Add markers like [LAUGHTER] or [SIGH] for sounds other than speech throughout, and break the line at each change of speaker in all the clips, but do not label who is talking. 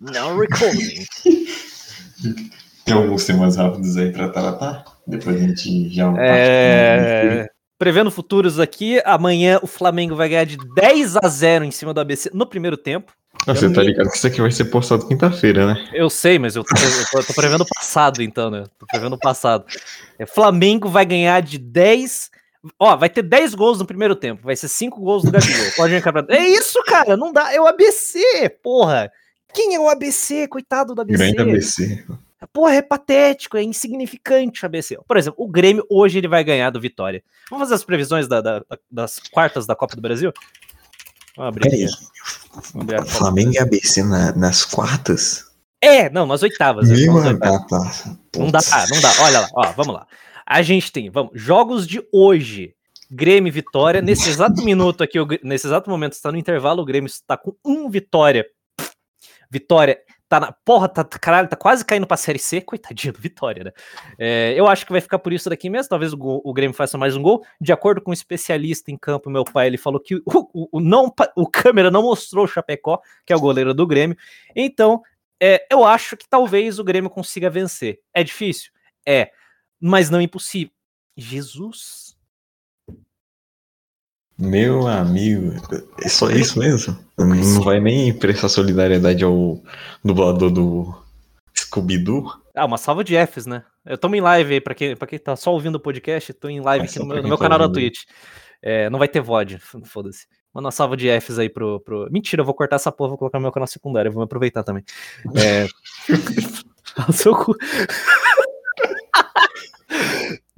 Não recording. [LAUGHS]
Tem alguns temas rápidos aí pra tratar? Depois a gente já.
É... Prevendo futuros aqui, amanhã o Flamengo vai ganhar de 10 a 0 em cima do ABC no primeiro tempo.
Você tá ligado que isso aqui vai ser postado quinta-feira, né?
Eu sei, mas eu tô, eu tô, eu tô prevendo o passado, então, né? Tô prevendo o passado. É, Flamengo vai ganhar de 10. Ó, vai ter 10 gols no primeiro tempo. Vai ser 5 gols do Gabigol. Pode encarar. É isso, cara. Não dá. É o ABC, porra. Quem é o ABC? Coitado do ABC.
Grande ABC.
Porra, é patético, é insignificante o ABC. Por exemplo, o Grêmio hoje ele vai ganhar do Vitória. Vamos fazer as previsões da, da- das quartas da Copa do Brasil? Vamos abrir
Peraí.
Vamos abrir
Flamengo e ABC na- nas quartas?
É, não, nas oitavas.
Meu,
Vamos nas oitavas.
tá.
Não dá, não dá. Olha lá, ó, vamos lá. A gente tem, vamos, jogos de hoje. Grêmio e Vitória. Nesse exato [LAUGHS] minuto aqui, nesse exato momento, está no intervalo, o Grêmio está com um Vitória. Vitória tá na. Porra, tá, caralho, tá quase caindo pra Série C. Coitadinho do Vitória, né? É, eu acho que vai ficar por isso daqui mesmo. Talvez o, o Grêmio faça mais um gol. De acordo com um especialista em campo, meu pai, ele falou que o, o, o não, o câmera não mostrou o Chapecó, que é o goleiro do Grêmio. Então, é, eu acho que talvez o Grêmio consiga vencer. É difícil? É, mas não impossível. Jesus.
Meu amigo, é só isso mesmo? Não vai nem prestar solidariedade ao dublador do Scooby-Doo?
Ah, uma salva de Fs, né? Eu tô em live aí, pra quem, pra quem tá só ouvindo o podcast, tô em live
É
aqui no meu, no meu
tá
canal da. Twitch. É, não vai ter VOD, [LAUGHS] foda-se. Manda uma salva de Fs aí pro, pro. Mentira, eu vou cortar essa porra, vou colocar no meu canal secundário, vou me aproveitar também. É. [LAUGHS] [LAUGHS] o seu cu.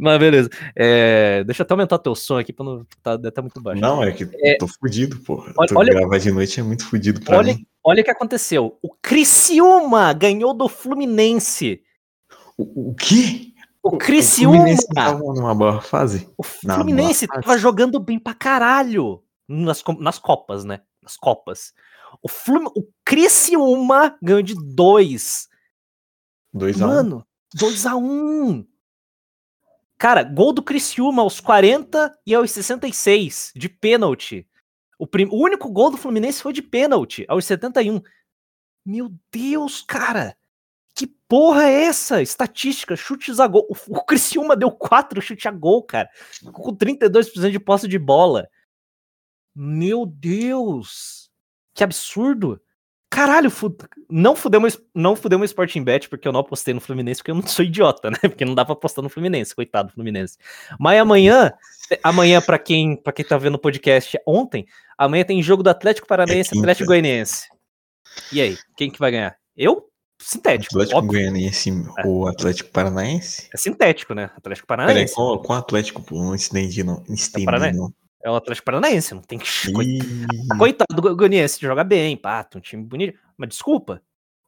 Mas beleza. É, deixa eu até aumentar teu som aqui pra não. Tá, deve tá muito baixo.
Não, é que
É.
tô fudido, porra.
Olha-
Tu
olha-
gravar de noite é muito fudido pra
Olha,
mim.
olha o que aconteceu. O Criciúma ganhou do Fluminense.
O, o quê?
O Criciúma.
Fluminense tava numa boa fase?
O Fluminense
boa fase.
tava jogando bem pra caralho nas, nas Copas, né? Nas Copas. O, Flum, o Criciúma ganhou de 2.
2x1.
Mano, 2x1. Cara, gol do Criciúma aos 40 e aos 66, de pênalti. O, prim- o único gol do Fluminense foi de pênalti, aos 71. Meu Deus, cara. Que porra é essa? Estatística, chutes a gol. O, Criciúma deu 4 chutes a gol, cara. Com 32% de posse de bola. Meu Deus. Que absurdo. Caralho, fu- não fudemos, não fudemos Sporting Bet, porque eu não apostei no Fluminense, porque eu não sou idiota, [LAUGHS] né? Porque não dá pra apostar no Fluminense, coitado do Fluminense. Mas amanhã, amanhã, pra quem, pra quem tá vendo o podcast ontem, amanhã tem jogo do Atlético Paranaense e
quinta.
Atlético Goianiense. E aí, quem que vai ganhar? Eu? Sintético.
Atlético
óbvio.
Goianiense ou Atlético Paranaense?
É sintético, né? Atlético
Peraí,
Paranaense.
qual, qual Atlético? Não entendi, não. Entendi,
Paranaense.
não.
É o Atlético Paranaense, não tem que. [LAUGHS] Coitado do Go- Goianiense, joga bem, pá, um time bonito. Mas desculpa,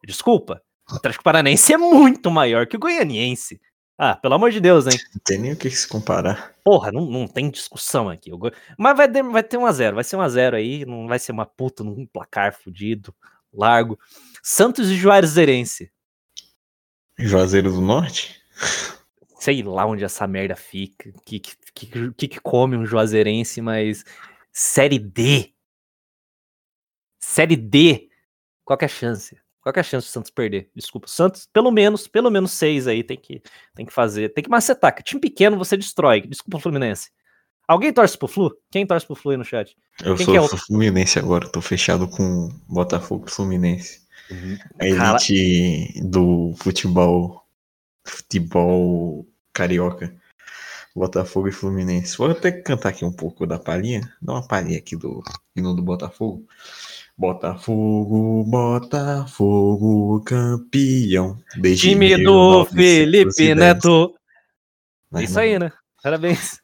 desculpa. O Atlético Paranaense é muito maior que o Goianiense. Ah, pelo amor de Deus, hein?
não tem nem o que se comparar.
Porra, não, não tem discussão aqui. O Goi- Mas vai, ter- vai ter 1x0, vai ser 1x0 aí, não vai ser uma puta num placar fudido, largo. Santos e Juazeirense.
Juazeiro do Norte?
Sei lá onde essa merda fica, que que, que, que que come um Juazeirense, mas Série D. Série D. Qual que é a chance? Qual que é a chance do Santos perder? Desculpa, Santos, pelo menos, pelo menos seis aí tem que, tem que fazer. Tem que macetar. que Time pequeno você destrói. Desculpa, Fluminense. Alguém torce pro Flu? Quem torce pro Flu aí no chat?
Eu
Quem
sou,
é
sou Fluminense agora, tô fechado com Botafogo e Fluminense. A
Cara-
elite do futebol, futebol carioca. Botafogo e Fluminense. Vou até cantar aqui um pouco da palhinha. Dá uma palhinha aqui do hino do Botafogo. Botafogo, Botafogo, campeão. Desde
Time do
1910.
Felipe Neto.
Mas,
Isso aí, né? Parabéns.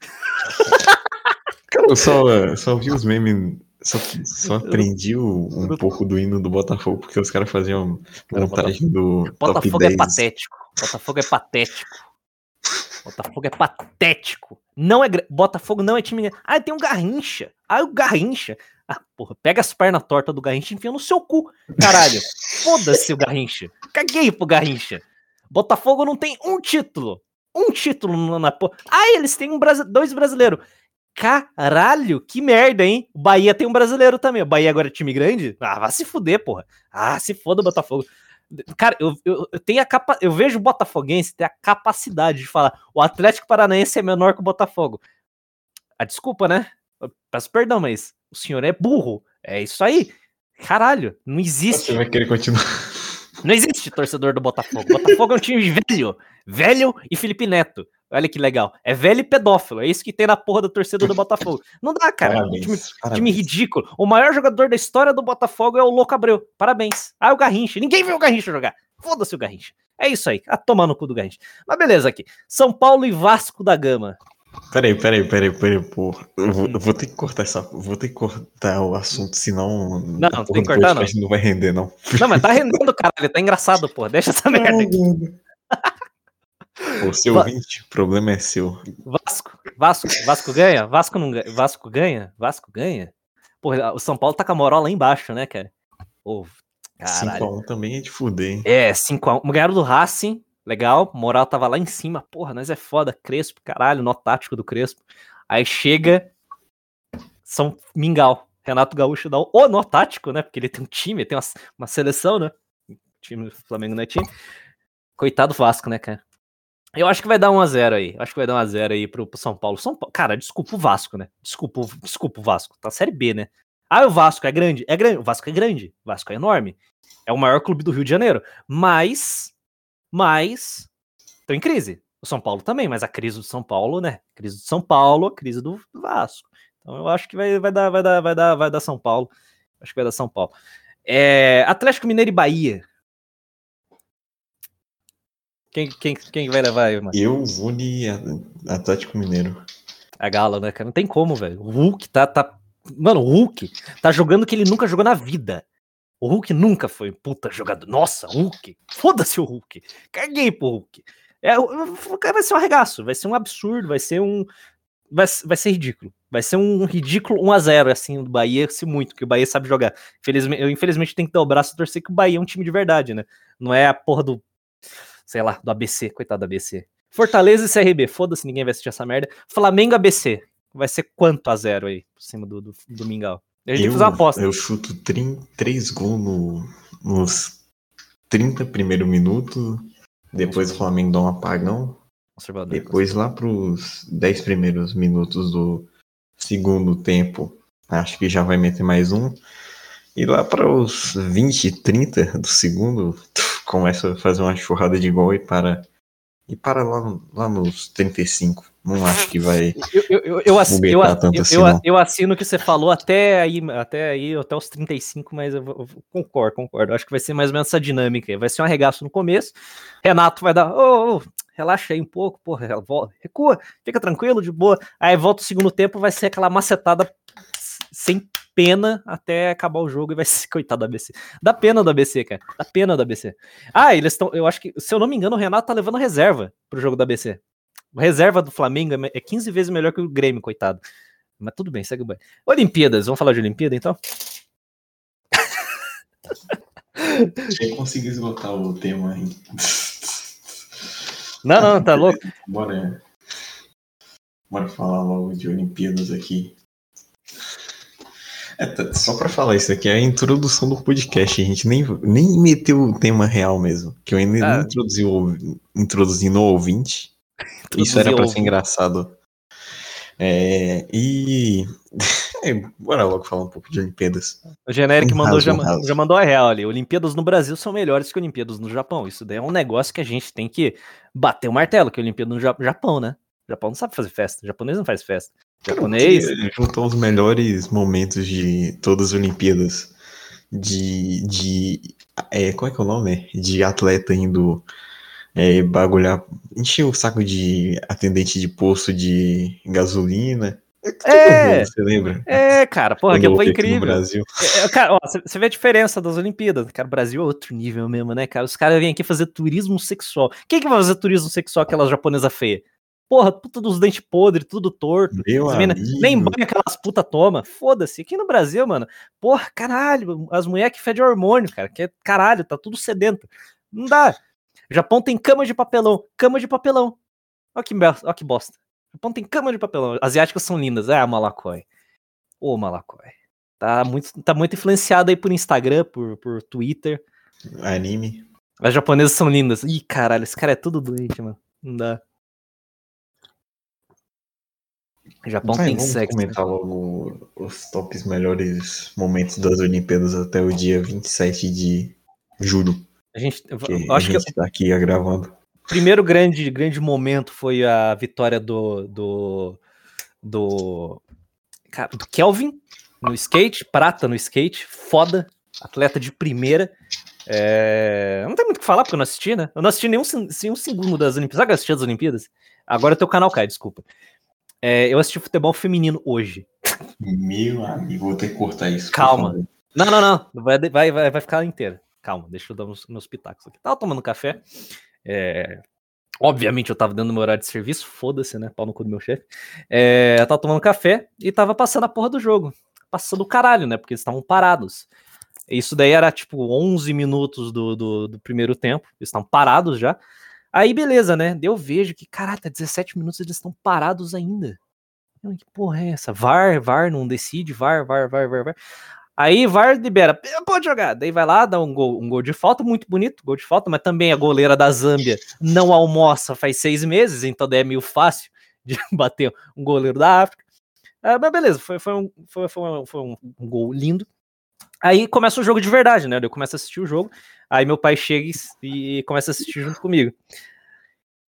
Cara, eu só, só vi os memes. Só, só aprendi o- um pouco do hino do Botafogo, porque os caras faziam montagem do top
Botafogo
10.
é patético. Botafogo é patético. Botafogo é patético. Não é Botafogo não é time. Ah, tem um Garrincha. Ah, o Garrincha. Ah, porra, pega as pernas tortas do Garrincha e enfia no seu cu, caralho. [LAUGHS] Foda-se o Garrincha. Caguei pro Garrincha. Botafogo não tem um título. Um título na- na porra. Ah, eles têm um brasi- dois brasileiros. Caralho, que merda, hein? O Bahia tem um brasileiro também. O Bahia agora é time grande? Ah, vai se fuder, porra. Ah, se foda o Botafogo. Cara, eu, eu, eu tenho a capa, eu vejo o Botafoguense ter a capacidade de falar o Atlético Paranaense é menor que o Botafogo. A desculpa, né? Eu peço perdão, mas o senhor é burro. É isso aí. Caralho, não existe.
Você vai querer continuar.
Não existe torcedor do Botafogo. Botafogo é um time velho. Velho e Felipe Neto. Olha que legal. É velho e pedófilo. É isso que tem na porra da torcida do Botafogo. Não dá, cara.
Parabéns,
time,
parabéns.
time ridículo. O maior jogador da história do Botafogo é o Louco Abreu. Parabéns. Ah, o Garrincha. Ninguém viu o Garrincha jogar. Foda-se o Garrincha. É isso aí. A tomar no cu do Garrincha. Mas beleza aqui. São Paulo e Vasco da Gama.
Peraí, peraí, peraí, peraí, pô. Eu vou, eu vou ter que cortar essa. Vou ter que cortar o assunto, senão.
Não,
a
tem
porra
que cortar,
podcast não vai render, não.
Não, mas tá rendendo, caralho. Tá engraçado, pô. Deixa essa merda aqui.
O seu
Va-
ouvinte, o problema é seu.
Vasco. Vasco. Vasco ganha? Vasco não ganha. Vasco ganha? Vasco ganha? Porra, o São Paulo tá com a moral lá embaixo, né, cara? Caralho.
5x1 também é de fuder, hein?
É, 5x1. Ganharam do Racing, legal. Moral tava lá em cima. Porra, nós é foda. Crespo, caralho, nó tático do Crespo. Aí chega São Mingau. Renato Gaúcho dá o nó tático, né? Porque ele tem um time, tem uma, uma seleção, né? O time do Flamengo não é time. Coitado do Vasco, né, cara? Eu acho que vai dar 1x0 aí. Eu acho que vai dar 1x0 aí pro, pro São Paulo. São Paulo. Cara, desculpa o Vasco, né? Desculpa, desculpa o Vasco. Tá Série B, né? Ah, o Vasco é grande? É grande. O Vasco é grande. O Vasco é enorme. É o maior clube do Rio de Janeiro. Mas. Mas. Estão em crise. O São Paulo também, mas a crise do São Paulo, né? Crise do São Paulo, a crise do Vasco. Então eu acho que vai, vai, dar, vai, dar, vai, dar, vai dar São Paulo. Acho que vai dar São Paulo. É, Atlético Mineiro e Bahia. Quem, quem, quem vai levar aí, mano?
Eu vou de Atlético Mineiro.
A Gala, né, cara? Não tem como, velho. O Hulk tá, tá. Mano, o Hulk tá jogando que ele nunca jogou na vida. O Hulk nunca foi puta jogador. Nossa, Hulk. Foda-se o Hulk. Caguei pro Hulk. É, vai ser um arregaço. Vai ser um absurdo. Vai ser um. Vai, vai ser ridículo. Vai ser um ridículo 1x0, assim, do Bahia, se muito, que o Bahia sabe jogar. Infelizmente, eu, infelizmente, tenho que dar o braço e torcer que o Bahia é um time de verdade, né? Não é a porra do. Sei lá, do ABC. Coitado do ABC. Fortaleza e CRB. Foda-se, ninguém vai assistir essa merda. Flamengo ABC. Vai ser quanto a zero aí, por cima do, do, do Mingau? A gente fazer uma aposta.
eu chuto 3 gols no- nos 30 primeiros minutos. Depois o Flamengo dá um apagão. Depois lá pros 10 primeiros minutos do segundo tempo, acho que já vai meter mais um. E lá para os 20, 30 do segundo, começa a fazer uma churrada de gol e para. E para lá, no- lá nos 35. Não acho que vai.
Eu, eu, eu, eu,
assim,
eu- eu assino o que você falou até aí, até aí, até os 35, mas eu, eu concordo, concordo. Acho que vai ser mais ou menos essa dinâmica aí. Vai ser um arregaço no começo. Renato vai dar, ô, ô, relaxa aí um pouco, porra, recua, fica tranquilo, de boa. Aí volta o segundo tempo, vai ser aquela macetada sem pena até acabar o jogo e vai ser, [LAUGHS] coitado do ABC. Dá pena do ABC, cara. Dá pena do ABC. Ah, eles estão, eu acho que, se eu não me engano, o Renato tá levando reserva pro jogo do ABC. Reserva do Flamengo é me- é 15 vezes melhor que o Grêmio, coitado. Mas tudo bem, segue o banho. Olimpíadas, vamos falar de Olimpíada então?
Eu conseguir esgotar o tema aí.
Não, não, tá louco?
Bora. Bora falar logo de Olimpíadas aqui. É, só pra falar isso aqui é a introdução do podcast. A gente nem, nem meteu o tema real mesmo. Que eu ainda
Ah.
não introduzi o, introduzi no ouvinte. Isso era pra ser engraçado. É, e. [LAUGHS] é, bora logo falar um pouco de Olimpíadas.
O Generic
Um
mandou, já, já mandou a real ali. Olimpíadas no Brasil são melhores que Olimpíadas no Japão. Isso daí é um negócio que a gente tem que bater o martelo, que Olimpíada no Ja- Japão, né? O Japão não sabe fazer festa. O japonês não faz festa. Japonês.
Que juntou os melhores momentos de todas as Olimpíadas. De. de é, qual é que é o nome? De atleta indo é, bagulhar. Encher o saco de atendente de posto de gasolina.
É.
mundo, você lembra?
É, cara, porra, aquilo foi incrível.
Brasil.
É, cara, ó, você você vê a diferença das Olimpíadas. Cara, o Brasil é outro nível mesmo, né, cara? Os caras vêm aqui fazer turismo sexual. Quem que vai fazer turismo sexual aquela japonesa feia? Porra, puta dos dentes podres, tudo torto. Mina- nem banho aquelas puta toma. Foda-se. Aqui no Brasil, mano, porra, caralho, as mulheres que fedem hormônio, cara, que é caralho, tá tudo sedento. Não dá. O Japão tem cama de papelão, cama de papelão. Olha que, ó que bosta. O Japão tem cama de papelão. Asiáticas são lindas. Ah, Malacói. Ô, Malacói. Tá muito, tá muito influenciado aí por Instagram, por, por Twitter.
Anime.
As japonesas são lindas. Ih, caralho, esse cara é tudo doente, mano. Não dá. O Japão
Vai,
tem
vamos
sexo. né?
comentar logo os tops melhores momentos das Olimpíadas até o dia 27 de julho.
A gente,
Que
eu
a
acho que
gente tá aqui gravando.
primeiro grande, grande momento foi a vitória do. do. do. do Kelvin no skate, prata no skate, foda, atleta de primeira. É, Não tem muito o que falar porque eu não assisti, né? Eu não assisti nenhum, nenhum segundo das Olimpíadas. Sabe que eu assisti as Olimpíadas? Agora teu canal cai, desculpa. É, eu assisti futebol feminino hoje.
Meu amigo, vou ter que cortar isso.
Calma. Não, não, não. Vai, vai, vai, vai ficar inteira. Calma, deixa eu dar meus, meus pitacos aqui. Tava tomando café. é, Obviamente eu tava dando meu horário de serviço, foda-se, né? Pau no cu do meu chefe. É, eu tava tomando café e tava passando a porra do jogo. Passando o caralho, né? Porque eles estavam parados. Isso daí era tipo 11 minutos do, do, do primeiro tempo. Eles estavam parados já. Aí beleza, né? Eu vejo que, tá 17 minutos eles estão parados ainda. Que porra é essa? VAR, VAR, não decide, VAR, VAR, VAR, VAR, VAR. Aí VAR libera, pode jogar. Daí vai lá, dá um gol, um gol de falta, muito bonito, gol de falta, mas também a goleira da Zâmbia não almoça faz seis meses, então daí é meio fácil [LAUGHS] de bater um goleiro da África. Ah, mas beleza, foi, foi, um, foi, foi um- foi um gol lindo. Aí começa o jogo de verdade, né? Eu começo a assistir o jogo, aí meu pai chega e, começa a assistir junto comigo.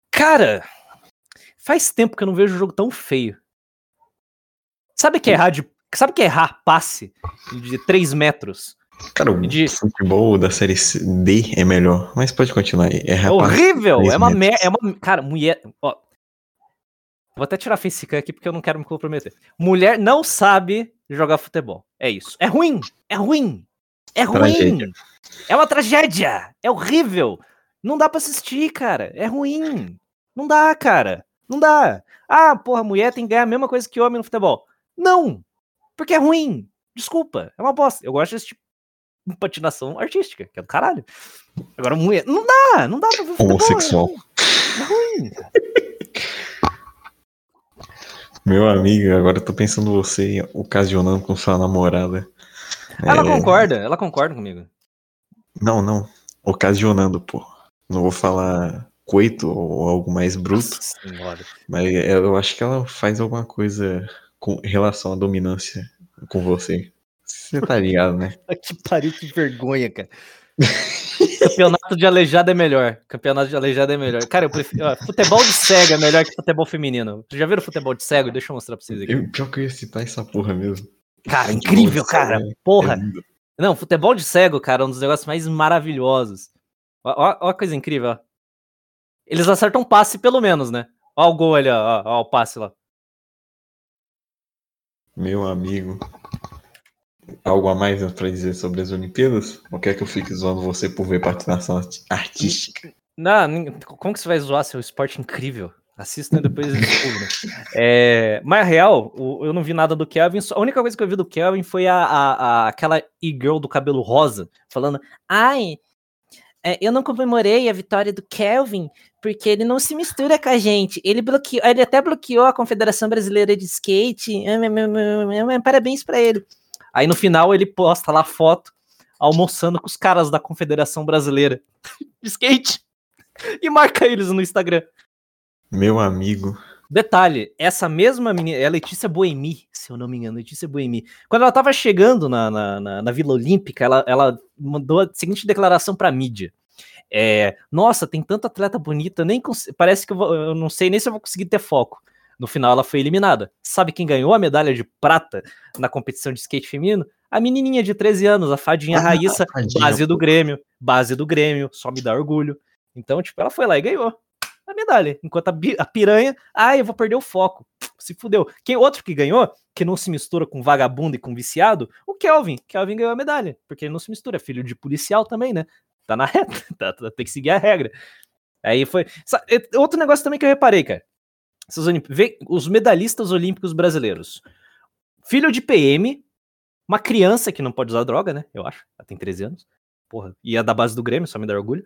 Cara, faz tempo que eu não vejo um jogo tão feio. Sabe que é errar de. Sabe que é errar passe de 3 metros?
Cara, o
De-
futebol da série D é melhor, mas pode continuar aí. É
horrível! É uma merda. É uma. Cara, mulher. Ó, vou até tirar a facecam aqui porque eu não quero me comprometer. Mulher não sabe jogar futebol. É isso. É ruim! É ruim! É ruim!
Tragédia.
É uma tragédia! É horrível! Não dá pra assistir, cara. É ruim. Não dá, cara. Não dá. Ah, porra, mulher tem que ganhar a mesma coisa que homem no futebol. Não! Porque é ruim. Desculpa. É uma bosta. Eu gosto de assistir patinação artística, que é do caralho. Agora, mulher. Não dá! Não dá pra ver futebol.
Homossexual.
É ruim.
Meu amigo, agora eu tô pensando você ocasionando com sua namorada.
Ela
É,
concorda, ela concorda comigo.
Não, não. Ocasionando, pô. Não vou falar coito ou algo mais bruto,
Nossa
mas eu acho que ela faz alguma coisa com relação à dominância com você. Você tá ligado, né? [LAUGHS]
Que pariu, que vergonha, cara. Campeonato de aleijado é melhor. Campeonato de aleijado é melhor. Cara, eu prefiro. ó, futebol de cego é melhor que futebol feminino. Vocês já viram futebol de cego? Deixa eu mostrar pra vocês aqui.
Eu, pior que eu ia citar essa porra mesmo.
Cara, incrível, cara.
é-
Porra.
é.
Não, futebol de cego, cara, é um dos negócios mais maravilhosos. Ó, ó, ó a coisa incrível, ó. Eles acertam passe, pelo menos, né? Ó o gol ali, ó, ó, ó o passe lá.
Meu amigo. Algo a mais pra dizer sobre as Olimpíadas? Ou quer que eu fique zoando você por ver patinação artística?
Não, como que você vai zoar seu esporte incrível? Assista depois descubra. É, mas real, eu não vi nada do Kelvin. A única coisa que eu vi do Kelvin foi a, a- a- aquela e-girl do cabelo rosa falando: Ai, é, eu não comemorei a vitória do Kelvin porque ele não se mistura com a gente. Ele bloqueou, ele até bloqueou a Confederação Brasileira de Skate. Ah, ah, ah, Parabéns pra ele. Aí no final ele posta lá foto almoçando com os caras da Confederação Brasileira de Skate e marca eles no Instagram.
Meu amigo.
Detalhe, essa mesma menina, é a Letícia Boemi, se eu não me engano, Letícia Boemi. Quando ela tava chegando na, na, na- na Vila Olímpica, ela, ela mandou a seguinte declaração pra mídia. É, Nossa, tem tanta atleta bonita, nem parece que eu, vou- eu não sei nem se eu vou conseguir ter foco. No final, ela foi eliminada. Sabe quem ganhou a medalha de prata na competição de skate feminino? A menininha de 13 anos, a Fadinha
Ah,
Raíssa,
Fadinha,
base do
pô.
Grêmio, base do Grêmio, só me dá orgulho. Então, tipo, ela foi lá e ganhou a medalha. Enquanto a, a piranha, ah, eu vou perder o foco. Se fudeu. Quem outro que ganhou, que não se mistura com vagabundo e com viciado, o Kelvin. Kelvin ganhou a medalha, porque ele não se mistura, é filho de policial também, né? Tá na reta, [LAUGHS] tá- tá- tem que seguir a regra. Aí foi. Outro negócio também que eu reparei, cara. Essas Olimp- vê os medalhistas olímpicos brasileiros. Filho de PM, uma criança que não pode usar droga, né? Eu acho. Ela tem 13 anos. Porra. E é da base do Grêmio, só me dá orgulho.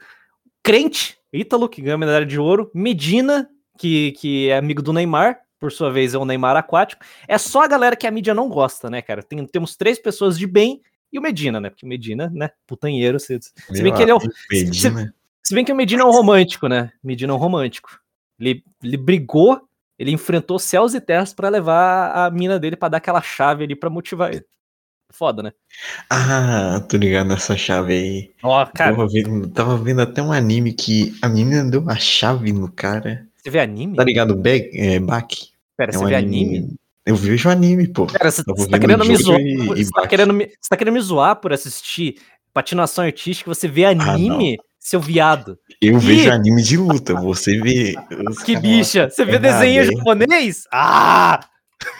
Crente, Ítalo, que ganhou medalha de ouro. Medina, que, que é amigo do Neymar, por sua vez é o Neymar aquático. É só a galera que a mídia não gosta, né, cara? Tem- temos três pessoas de bem e o Medina, né? Porque o Medina, né, putanheiro. Se, se bem que ele é o,
Medina.
Se bem que o Medina é um romântico, né? Medina é um romântico. Ele, ele brigou, ele enfrentou céus e terras para levar a mina dele para dar aquela chave ali para motivar ele. Foda, né?
Ah, tô ligado nessa chave aí.
Ó, cara,
Tava vendo, tava vendo até um anime que a menina deu a chave no cara.
você vê anime?
Tá ligado? Be é, Baki.
Pera,
É
você
um
vê anime?
Eu vejo anime, pô.
Cara, você, você tá querendo me zoar.
e- e
Você tá,
Baki.
querendo me, você tá querendo me zoar por assistir patinação artística, você vê
Ah,
anime, seu viado.
Eu vejo anime de luta. Você vê.
Que bicha! Você vê
é nada,
desenho
hein?
japonês? Ah!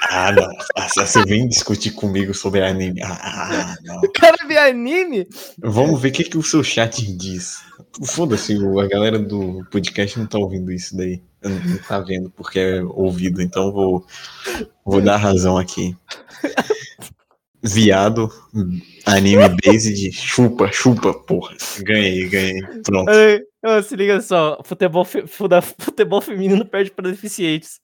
Ah, não. Ah, Você vem discutir comigo sobre anime. Ah, ah, não.
O cara vê anime?
Vamos ver o que, que o seu chat diz. Foda-se, a galera do podcast não tá ouvindo isso daí. Não não tá vendo porque é ouvido, então vou, vou dar razão aqui. Viado, anime based, chupa, chupa, porra. Ganhei, ganhei. Pronto.
Ai, ó, se liga só, futebol, fe- futebol feminino perde para deficientes.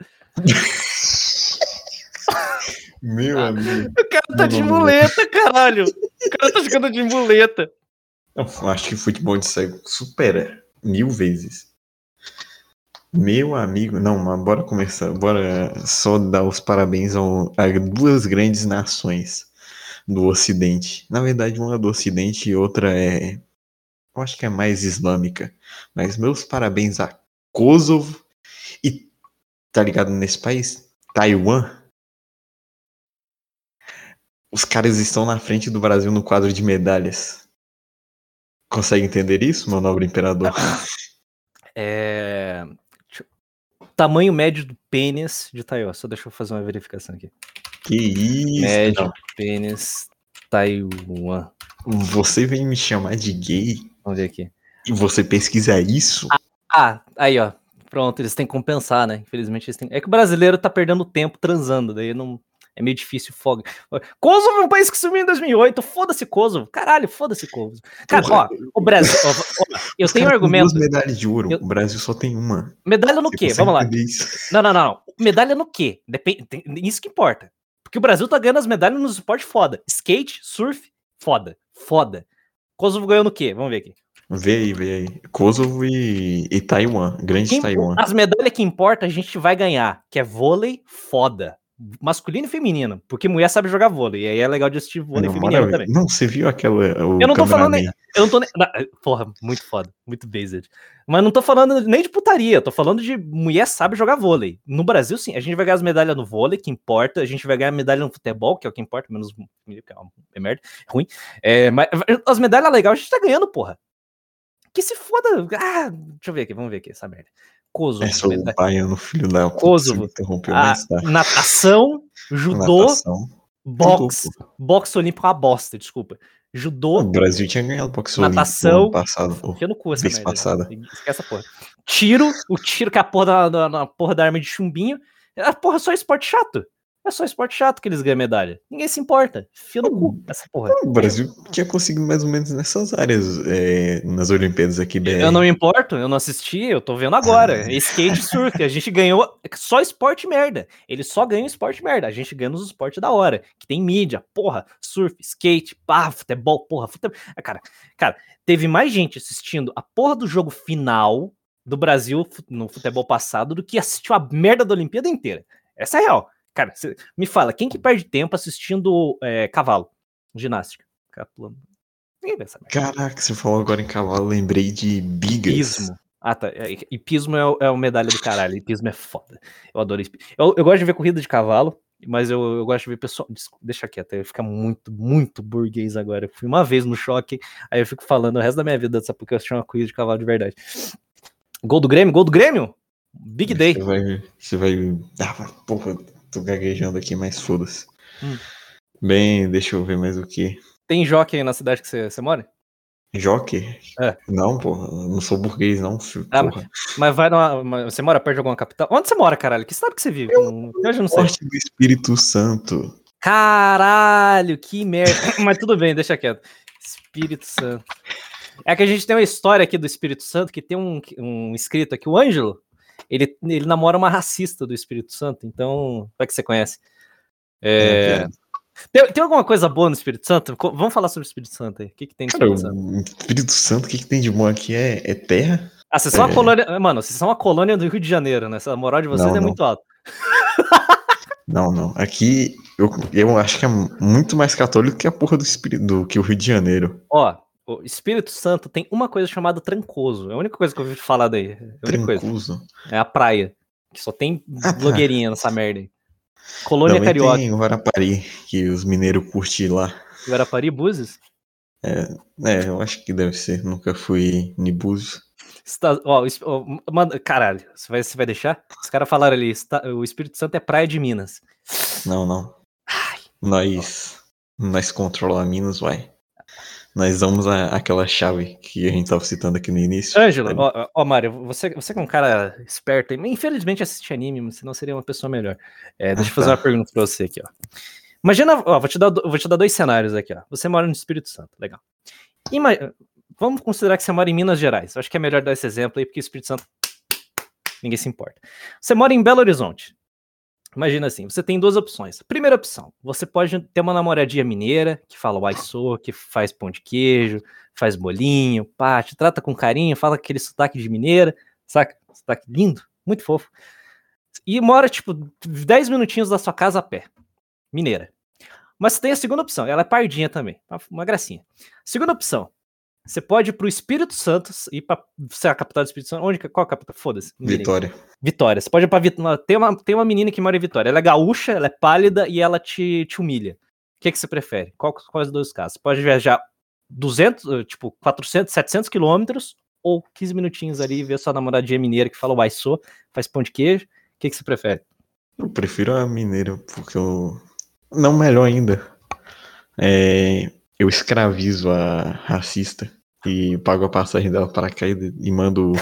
Meu amigo.
O cara tá
Não,
de
não.
muleta, caralho. O cara tá jogando de muleta.
Eu acho que futebol de cego supera mil vezes. Meu amigo, não, mas bora começar. Bora só dar os parabéns ao- a duas grandes nações do Ocidente. Na verdade, uma é do Ocidente e outra é. Eu acho que é mais islâmica. Mas meus parabéns a Kosovo e. Tá ligado nesse país? Taiwan. Os caras estão na frente do Brasil no quadro de medalhas. Consegue entender isso, meu nobre imperador? [LAUGHS]
É... Tamanho médio do pênis de Taiwan. Só deixa eu fazer uma verificação aqui.
Que isso?
Médio
Não.
pênis Taiwan.
Você vem me chamar de gay
Vamos ver aqui.
e você pesquisa isso?
Ah, aí ó. Pronto, eles têm que compensar, né? Infelizmente eles têm. É que o brasileiro tá perdendo tempo transando, daí não. É meio difícil foga. Kosovo é um país que sumiu em 2008. Foda-se Kosovo. Caralho, foda-se Kosovo. Cara, ó, o Brasil. ó, ó, eu
Os
tenho um argumento.
Duas medalhas de ouro.
Eu-
O Brasil só tem uma.
Medalha no
Você
quê? Vamos lá.
isso?
Não, não, não. Medalha no quê? Depende, isso que importa. Porque o Brasil tá ganhando as medalhas nos esportes foda. Skate, surf, foda. Foda. Kosovo ganhou no quê? Vamos ver aqui.
Vê aí, vê aí. Kosovo e, e Taiwan. Grande
Quem-
Taiwan.
as medalhas que importa a gente vai ganhar, que é vôlei foda. Masculino e feminino. Porque mulher sabe jogar vôlei. E aí é legal de assistir vôlei
Não,
feminino
maravilha.
também.
Não, você viu aquela. O
Eu não tô falando
cameraman?
Eu não tô nem. na- Porra, muito foda. Muito based. Mas não tô falando nem de putaria. Tô falando de mulher sabe jogar vôlei. No Brasil, sim. A gente vai ganhar as medalhas no vôlei, que importa. A gente vai ganhar medalha no futebol, que é o que importa, menos. é É merda. É ruim. É, mas as medalhas legais a gente tá ganhando, porra. Que se foda. Ah, deixa eu ver aqui. Vamos ver aqui essa merda. Kosovo.
É só o
medalha-
baiano, filho da
Kosovo.
interrompeu mais tarde.
natação, judô,
Natação.
boxe.
Judô,
Boxe olímpico é uma bosta, desculpa. Judô,
O Brasil tinha ganhado boxe olímpico
Natação.
ano passado. pô.
No cu essa merda.
passada.
Esquece porra. Tiro, o tiro que é a porra da, da- da porra da arma de chumbinho. É porra só esporte chato. É só esporte chato que eles ganham medalha. Ninguém se importa. Enfia no cu essa porra.
O Brasil tinha conseguido mais ou menos nessas áreas é, nas Olimpíadas aqui.
Eu não me importo, eu não assisti, eu tô vendo agora. É Skate e surf, a gente ganhou só esporte merda. Eles só ganham esporte merda. A gente ganha nos esportes da hora, que tem mídia, porra, surf, skate, pá, futebol, porra, futebol. Ah, Cara, cara, teve mais gente assistindo a porra do jogo final do Brasil no futebol passado do que assistiu a merda da Olimpíada inteira. Essa é real. Cara, cê- me fala, quem que perde tempo assistindo é, cavalo? Ginástica. Ninguém vê essa merda.
Caraca, você falou agora em cavalo, lembrei de bigas.
Hipismo. Ah, tá. É, Hipismo é, o- é o medalha do caralho. Hipismo é foda. Eu adoro hipismo. Eu, eu gosto de ver corrida de cavalo, mas eu, eu gosto de ver pessoal. Deixa quieto, eu ficar muito, muito burguês agora. Eu fui uma vez no choque, aí eu fico falando o resto da minha vida, sabe? Porque eu assisti uma corrida de cavalo de verdade. Gol do Grêmio? Gol do Grêmio? Big day.
Você vai. Você vai. Ah, porra, tô gaguejando aqui, mas foda-se.
Hum.
Bem, deixa eu ver mais o que.
Tem jockey aí na cidade que você, você mora?
Jockey?
É.
Não, porra, eu não sou burguês, não, filho.
Ah,
porra.
Mas vai numa. uma- Você mora perto de alguma capital? Onde você mora, caralho? Que cidade que você vive? Eu já não sei.
Do Espírito Santo.
Caralho, que merda. [LAUGHS] Mas tudo bem, deixa quieto. Espírito Santo. É que a gente tem uma história aqui do Espírito Santo que tem um, um escrito aqui, o Ângelo. Ele, ele namora uma racista do Espírito Santo, então. Vai que você conhece. É,
É,
Tem, tem alguma coisa boa no Espírito Santo? Vamos falar sobre o Espírito Santo aí. O que, que tem no Espírito Santo?
o Espírito Santo, o que, que tem de bom aqui é, é terra.
Ah, vocês são
é.
a colônia. Mano, vocês são a colônia do Rio de Janeiro, né? A moral de vocês
Não,
é
não.
muito alta. [LAUGHS]
Não, não. Aqui eu, eu acho que é muito mais católico que a porra do Espírito do que o Rio de Janeiro.
Ó, o Espírito Santo tem uma coisa chamada Trancoso. É a única coisa que eu ouvi falar daí. É.
Trancoso.
É a praia. Que só tem
Ah, tá.
blogueirinha nessa merda aí. Colônia
Também
Carioca.
tem o Guarapari, que os mineiros curtem lá.
Guarapari, Búzios.
É, eu acho que deve ser. Nunca fui em Búzios.
Está- ó, caralho, você vai, você vai deixar? Os caras falaram ali, está- o Espírito Santo é praia de Minas.
Não, não. Nós, nós controlamos Minas, vai. Nós damos a- aquela chave que a gente tava citando aqui no início.
Ângelo, ó, ó, Mário, você, você que é um cara esperto, infelizmente assiste anime, mas senão seria uma pessoa melhor. É, deixa eu
Ah,
fazer
tá.
uma pergunta pra você aqui, ó. Imagina, ó, vou te, dar, vou te dar dois cenários aqui, ó. Você mora no Espírito Santo, legal. Ima- vamos considerar que você mora em Minas Gerais. Eu acho que é melhor dar esse exemplo aí, porque o Espírito Santo ninguém se importa. Você mora em Belo Horizonte. Imagina assim, você tem duas opções. Primeira opção, você pode ter uma namoradinha mineira que fala uai sou, que faz pão de queijo, faz bolinho, pá, te trata com carinho, fala aquele sotaque de mineira, saca? Sotaque lindo, muito fofo. E mora, tipo, 10 minutinhos da sua casa a pé. Mineira. Mas tem a segunda opção, ela é pardinha também, uma gracinha. Segunda opção, você pode ir pro Espírito Santo, ir pra ser a capital do Espírito Santo. Onde, qual a capital? Foda-se.
Vitória.
Vitória. Você pode ir pra Vitória. Tem uma, tem uma menina que mora em Vitória. Ela é gaúcha, ela é pálida e ela te, te humilha. O que, que você prefere? Qual, quais os dois casos? Você pode viajar 200, eh, tipo, 400, 700 quilômetros ou 15 minutinhos ali e ver sua namoradinha mineira que fala uai sou, faz pão de queijo. O que, que você prefere?
Eu prefiro a mineira, porque eu. Não, melhor ainda. É, eu escravizo a racista e pago a passagem dela para cá e, e mando.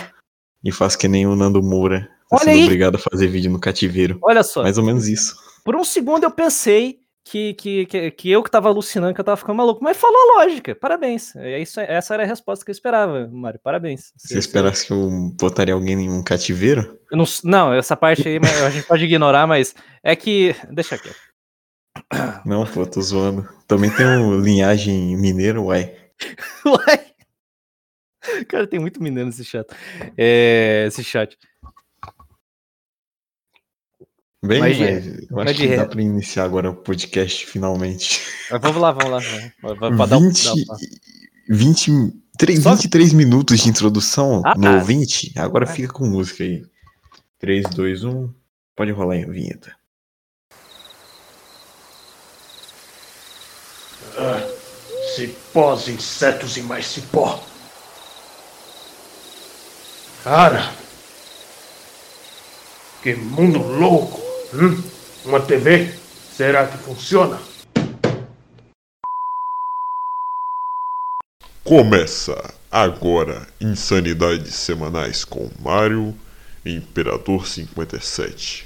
E faço que nem o Nando Moura. Tá
Olha
sendo
aí!
obrigado a fazer vídeo no cativeiro.
Olha só.
Mais ou menos isso.
Por um segundo eu pensei que, que, que, que eu que tava alucinando, que eu tava ficando maluco, mas falou a lógica. Parabéns. É isso, essa era a resposta que eu esperava, Mário. Parabéns.
Você esperasse que eu botaria alguém em um cativeiro?
Não, não, essa parte aí a gente pode ignorar, mas é que. Deixa aqui.
Não, pô, tô zoando. Também tem um linhagem mineiro, uai. [LAUGHS]
Uai. Cara, tem muito mineiro nesse chat. É, esse chat.
Bem,
Mas
mas, eu acho que dá pra iniciar agora o podcast finalmente.
Mas vamos lá, vamos lá. Vai, vai dar um-
20,
dar um-
20, tre-
Só-
23 minutos de introdução
Ah,
no ouvinte. Agora
Ah.
fica com música aí. 3, 2, 1. Pode rolar a vinheta.
Cipós, insetos e mais cipó. Cara, que mundo louco! Hum? Uma TV? Será que funciona?
Começa agora Insanidades Semanais com Mario Imperador 57.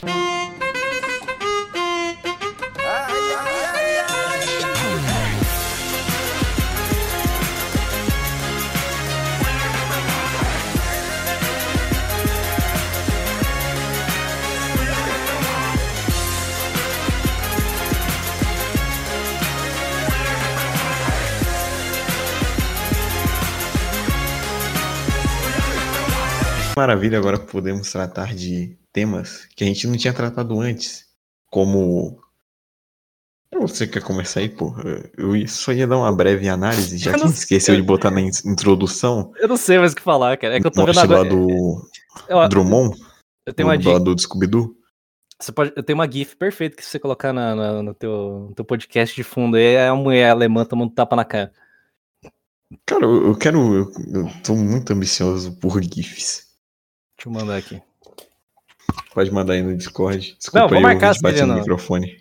Maravilha, agora podemos tratar de temas que a gente não tinha tratado antes. Como. Você quer começar aí, pô? Eu só ia dar uma breve análise, já que esqueceu de botar na in- introdução.
Eu não sei mais o que falar, cara. É que eu tô vendo agora.
do
Eu,
Drummond,
eu tenho uma dica.
do Scooby-Doo.
Você pode, eu tenho uma GIF perfeita que você colocar na, na- no, teu, no teu podcast de fundo aí, é a mulher alemã tomando tapa na cara.
Cara, eu, eu quero. Eu, eu tô muito ambicioso por GIFs.
Deixa eu mandar aqui.
Pode mandar aí no Discord. Desculpa
Não, vou marcar
ouvinte,
se
bati
quiser,
no
não.
microfone.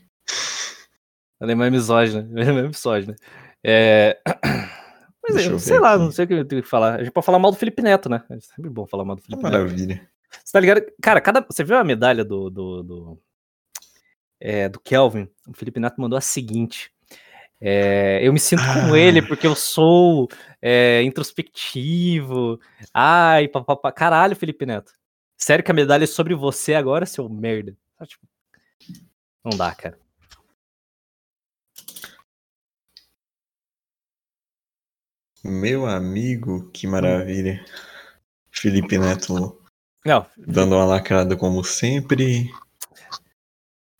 Alemã é misógina. [LAUGHS] Alemã é misógina. É... [CLEARS THROAT] Mas
Deixa
eu
eu
sei
ver
lá, não sei o que eu tenho que falar. A gente pode falar mal do Felipe Neto, né? É sempre bom falar mal do Felipe Neto.
Maravilha.
Você tá ligado? Cara, cada... você viu a medalha do, do, do, é, do Kelvin? O Felipe Neto mandou a seguinte. É, eu me sinto
ah.
ele porque eu sou é, introspectivo. Ai, papapá. Caralho, Felipe Neto. Sério que a medalha é sobre você agora, seu merda? Tipo, não dá, cara.
Meu amigo, que maravilha. Felipe Neto
Não.
dando uma lacrada como sempre.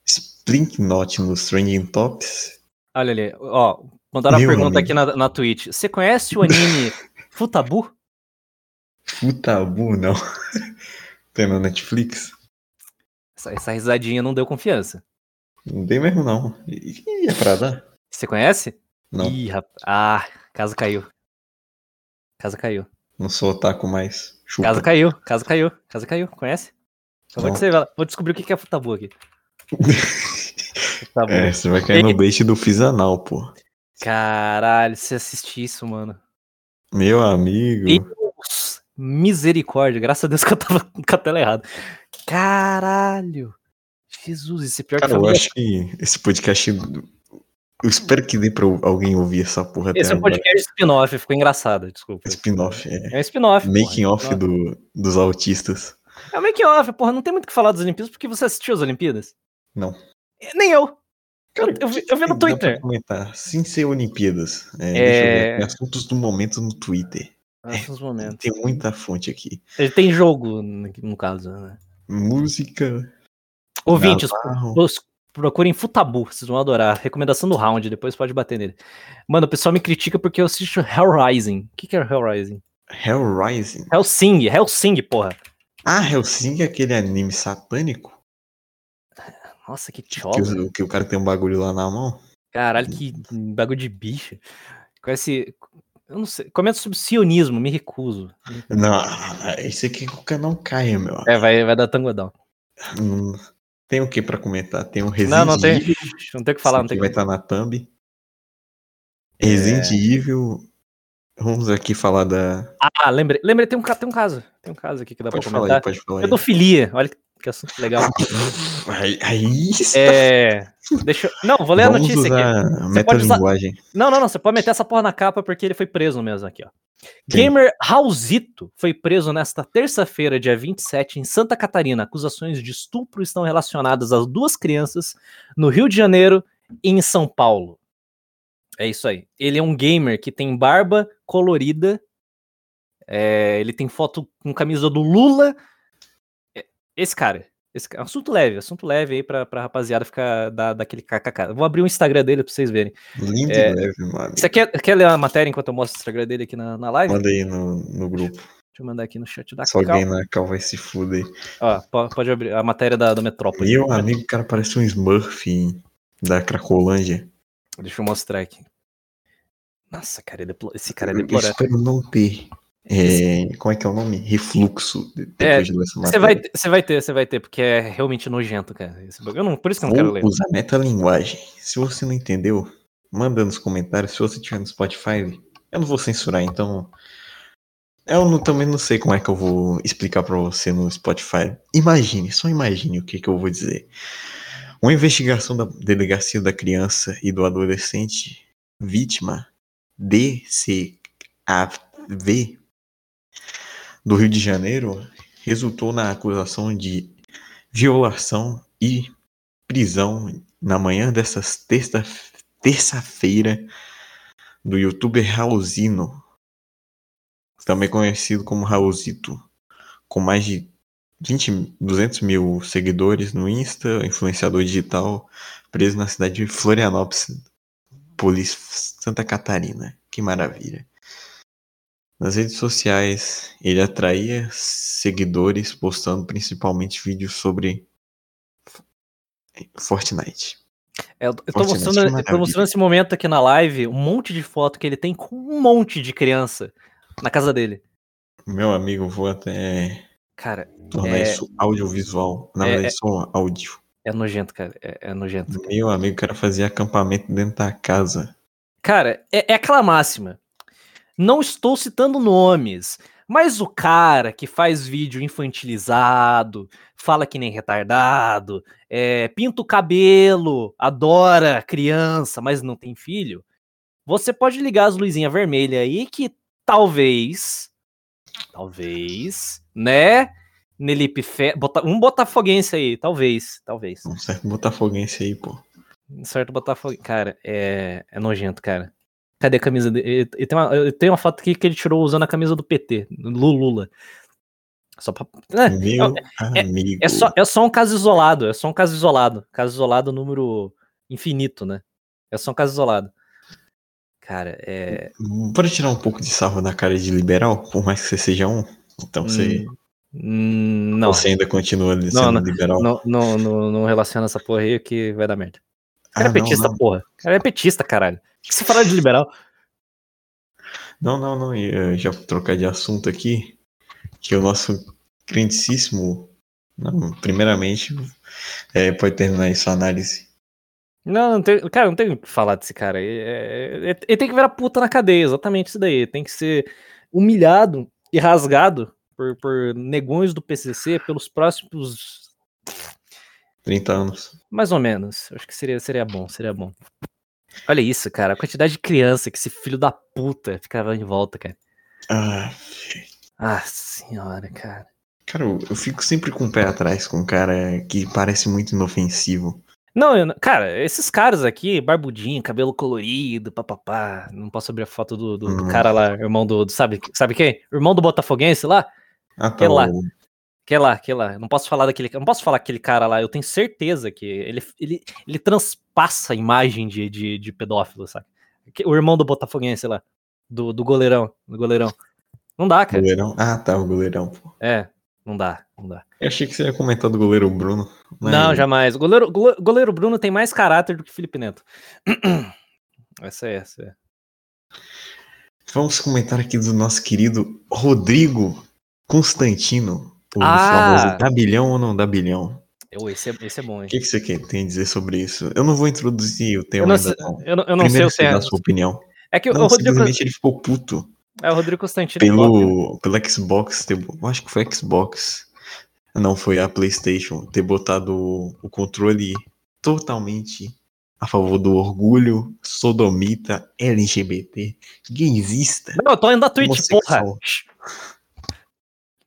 Splink Not nos Trending Tops
olha ali. Ó, mandaram
Meu
pergunta
amigo.
aqui na, na Twitch. Você conhece o anime [LAUGHS] Futabu?
Futabu, não. Tem na Netflix?
Essa, essa risadinha não deu confiança.
Não tem mesmo, não. Ih, é pra dar?
Você conhece?
Não,
Ih, rapaz. Ah, casa caiu. Casa caiu.
não sou otaku mais. Chupa.
Casa caiu, casa caiu, casa caiu. Conhece?
Não.
dizer- vou descobrir o que é Futabu aqui. [LAUGHS] Futabu.
É, você vai cair no bait do Fizanal, pô.
Caralho, você assiste isso, mano.
Meu amigo.
Deus, misericórdia. Graças a Deus que eu tava [LAUGHS] com a tela errada. Caralho. Jesus, esse pior que
Cara, eu
família-
acho que esse podcast. Eu espero que dê pra alguém ouvir essa porra até
Esse é um
agora.
podcast spin-off, ficou engraçado, desculpa.
Spin-off, é.
É um spin-off. porra,
Making off do, dos autistas.
É um making off, porra. Não tem muito o que falar das Olimpíadas porque você assistiu as Olimpíadas?
Não.
É, Nem eu.
Cara,
eu, vi, eu vi no Twitter.
comentar, sem ser Olimpíadas. É,
É.
Deixa eu ver. aqui, Assuntos do momento no Twitter.
Nesses momentos.
Tem muita fonte aqui.
Ele tem jogo, no caso, né?
Música.
Ouvintes, procurem Futabu, vocês vão adorar. Recomendação do round, depois pode bater nele. Mano, o pessoal me critica porque eu assisto Hellrising. O que, que é Hellrising?
Hellrising.
Hellsing, Hellsing, porra.
Ah, Hellsing é aquele anime satânico?
Nossa, que chola.
que o cara tem um bagulho lá na mão?
Caralho, que bagulho de bicho. Com esse. Eu não sei. Comenta sobre sionismo, me recuso.
Não, esse aqui não cai, meu.
É, vai, vai dar tangodão.
Hum, Tem o que pra comentar? Tem o Resident
Não, não tem. Não tem o que falar, não tem que
vai estar na thumb. Resident Evil. Vamos aqui falar da.
Ah, lembrei, lembrei, tem um, tem um caso. Tem um caso aqui que dá
Pode
pra
falar
comentar.
aí, pode falar aí.
Pedofilia, olha que, que assunto legal. [LAUGHS]
Aí, aí está.
É. Deixa eu. Não, vou ler a
Vamos
notícia aqui.
usar
pode usar-. Não, não, não. Você pode meter essa porra na capa porque ele foi preso mesmo aqui, ó.
Quem?
Gamer Raulzito foi preso nesta terça-feira, dia 27, em Santa Catarina. Acusações de estupro estão relacionadas às duas crianças no Rio de Janeiro e em São Paulo. É isso aí. Ele é um gamer que tem barba colorida. é, ele tem foto com camisa do Lula. Esse cara. Esse, assunto leve, assunto leve aí pra, pra rapaziada ficar da, daquele kkk. Eu Vou abrir o Instagram dele pra vocês verem.
Lindo
É,
e leve, mano.
Você quer, quer ler a matéria enquanto eu mostro o Instagram dele aqui na, na live?
Manda aí no, no grupo.
Deixa eu mandar aqui no chat da
Se
Cal.
alguém na cal vai se fuder.
Ó, po- pode abrir a matéria da, da Metrópole.
Meu amigo, cara, parece um Smurf da Cracolândia.
Deixa eu mostrar aqui. Nossa, cara, é deplo- esse cara é
Eu
deplorável.
espero não ter. É, como é que é o nome? Refluxo.
É, Você vai, você vai ter, você vai ter, porque é realmente nojento, cara. Esse bagulho- não, por isso que eu não quero
Vou
ler.
usar metalinguagem. Se você não entendeu, manda nos comentários. Se você tiver no Spotify, eu não vou censurar, então. Eu não- também não sei como é que eu vou explicar pra você no Spotify. Imagine, só imagine o que, que eu vou dizer. Uma investigação da Delegacia da Criança e do Adolescente vítima DCAV do Rio de Janeiro resultou na acusação de violação e prisão na manhã dessa terça- terça-feira do youtuber Raulzino, também conhecido como Raulzito, com mais de 20, 200 mil seguidores no Insta, influenciador digital, preso na cidade de Florianópolis, Polícia Santa Catarina. Que maravilha. Nas redes sociais, ele atraía seguidores postando principalmente vídeos sobre Fortnite.
É, eu tô
Forte,
mostrando, eu tô mostrando esse momento aqui na live, um monte de foto que ele tem com um monte de criança na casa dele.
Meu amigo, vou até
Cara,
tornar
É-
isso audiovisual. Na
é-
verdade, só áudio.
é nojento, cara. É, é nojento.
Meu amigo, quero fazer acampamento dentro da casa.
Cara, é, é aquela máxima. Não estou citando nomes, mas o cara que faz vídeo infantilizado, fala que nem retardado, é, pinta o cabelo, adora criança, mas não tem filho, você pode ligar as luzinhas vermelhas aí que talvez, talvez, né? Nelipe Fe... Bota... Um botafoguense aí, talvez, talvez.
Um certo botafoguense aí, pô.
Um certo botafoguense. Cara, é, é nojento, cara. Cadê a camisa dele? Ele tem uma, eu tenho uma foto aqui que ele tirou usando a camisa do PT, Lula. Só pra, é,
Meu
é-
amigo.
é, só, é só um caso isolado, é só um caso isolado. Caso isolado, número infinito, né? É só um caso isolado. Cara, é.
Bora tirar um pouco de sarro da cara de liberal, por mais que você seja um. Então você,
Hum, não,
você ainda continua sendo
não,
liberal.
não, não, não, não relaciona essa porra aí que vai dar merda. O cara
Ah,
é petista,
não,
porra. O cara é petista, caralho. O que você fala de liberal?
não, não, não, ia já trocar de assunto aqui, que o nosso grandíssimo, não, primeiramente, é, pode terminar aí sua análise.
Não, não tem, cara, não tem o que falar desse cara. aí. É- é- ele tem que virar puta na cadeia, exatamente isso daí. Tem que ser humilhado e rasgado por, por negões do PCC pelos próximos
30 anos.
Mais ou menos. Eu Acho que seria, seria bom, seria bom. Olha isso, cara. A quantidade de criança que esse filho da puta ficava em volta, cara.
Ah,
Ah, senhora, cara.
cara, eu, eu fico sempre com o pé atrás com um cara que parece muito inofensivo.
Não, eu cara, esses caras aqui, barbudinho, cabelo colorido, papapá. Não posso abrir a foto do, do- do
Hum.
cara lá, irmão do, do- Sabe, sabe quem? Irmão do Botafoguense lá?
Ah, tá.
Lá? Que lá, que lá. Não posso falar daquele. Não posso falar aquele cara lá. Eu tenho certeza que ele, ele, ele transpassa a imagem de, de, de pedófilo, sabe? O irmão do Botafoguense lá. Do, do goleirão. Do goleirão. Não dá, cara.
goleirão. Ah, tá, o goleirão, pô.
É, não dá, não dá.
Eu achei que você ia comentar do goleiro Bruno. mas-
Não, jamais. O goleiro, gole- goleiro Bruno tem mais caráter do que Felipe Neto. [CLEARS THROAT] Essa é essa. É.
Vamos comentar aqui do nosso querido Rodrigo Constantino. O
Ah!
famoso dá bilhão ou não dá bilhão?
Eu, esse, é esse é bom,
O
hein?
que, que você quer, tem a dizer sobre isso? Eu não vou introduzir o tema
Eu não,
ainda
sei,
não.
eu não, eu não sei
Primeiro
o tema.
sua opinião.
É que o-
Não,
o Rodrigo.
simplesmente ele ficou puto
É o Rodrigo Constantino.
pelo, pelo Xbox, acho que foi Xbox, não, foi a Playstation, ter botado o, o controle totalmente a favor do orgulho sodomita, LGBT, gaysista.
Não, eu tô indo na Twitch, porra.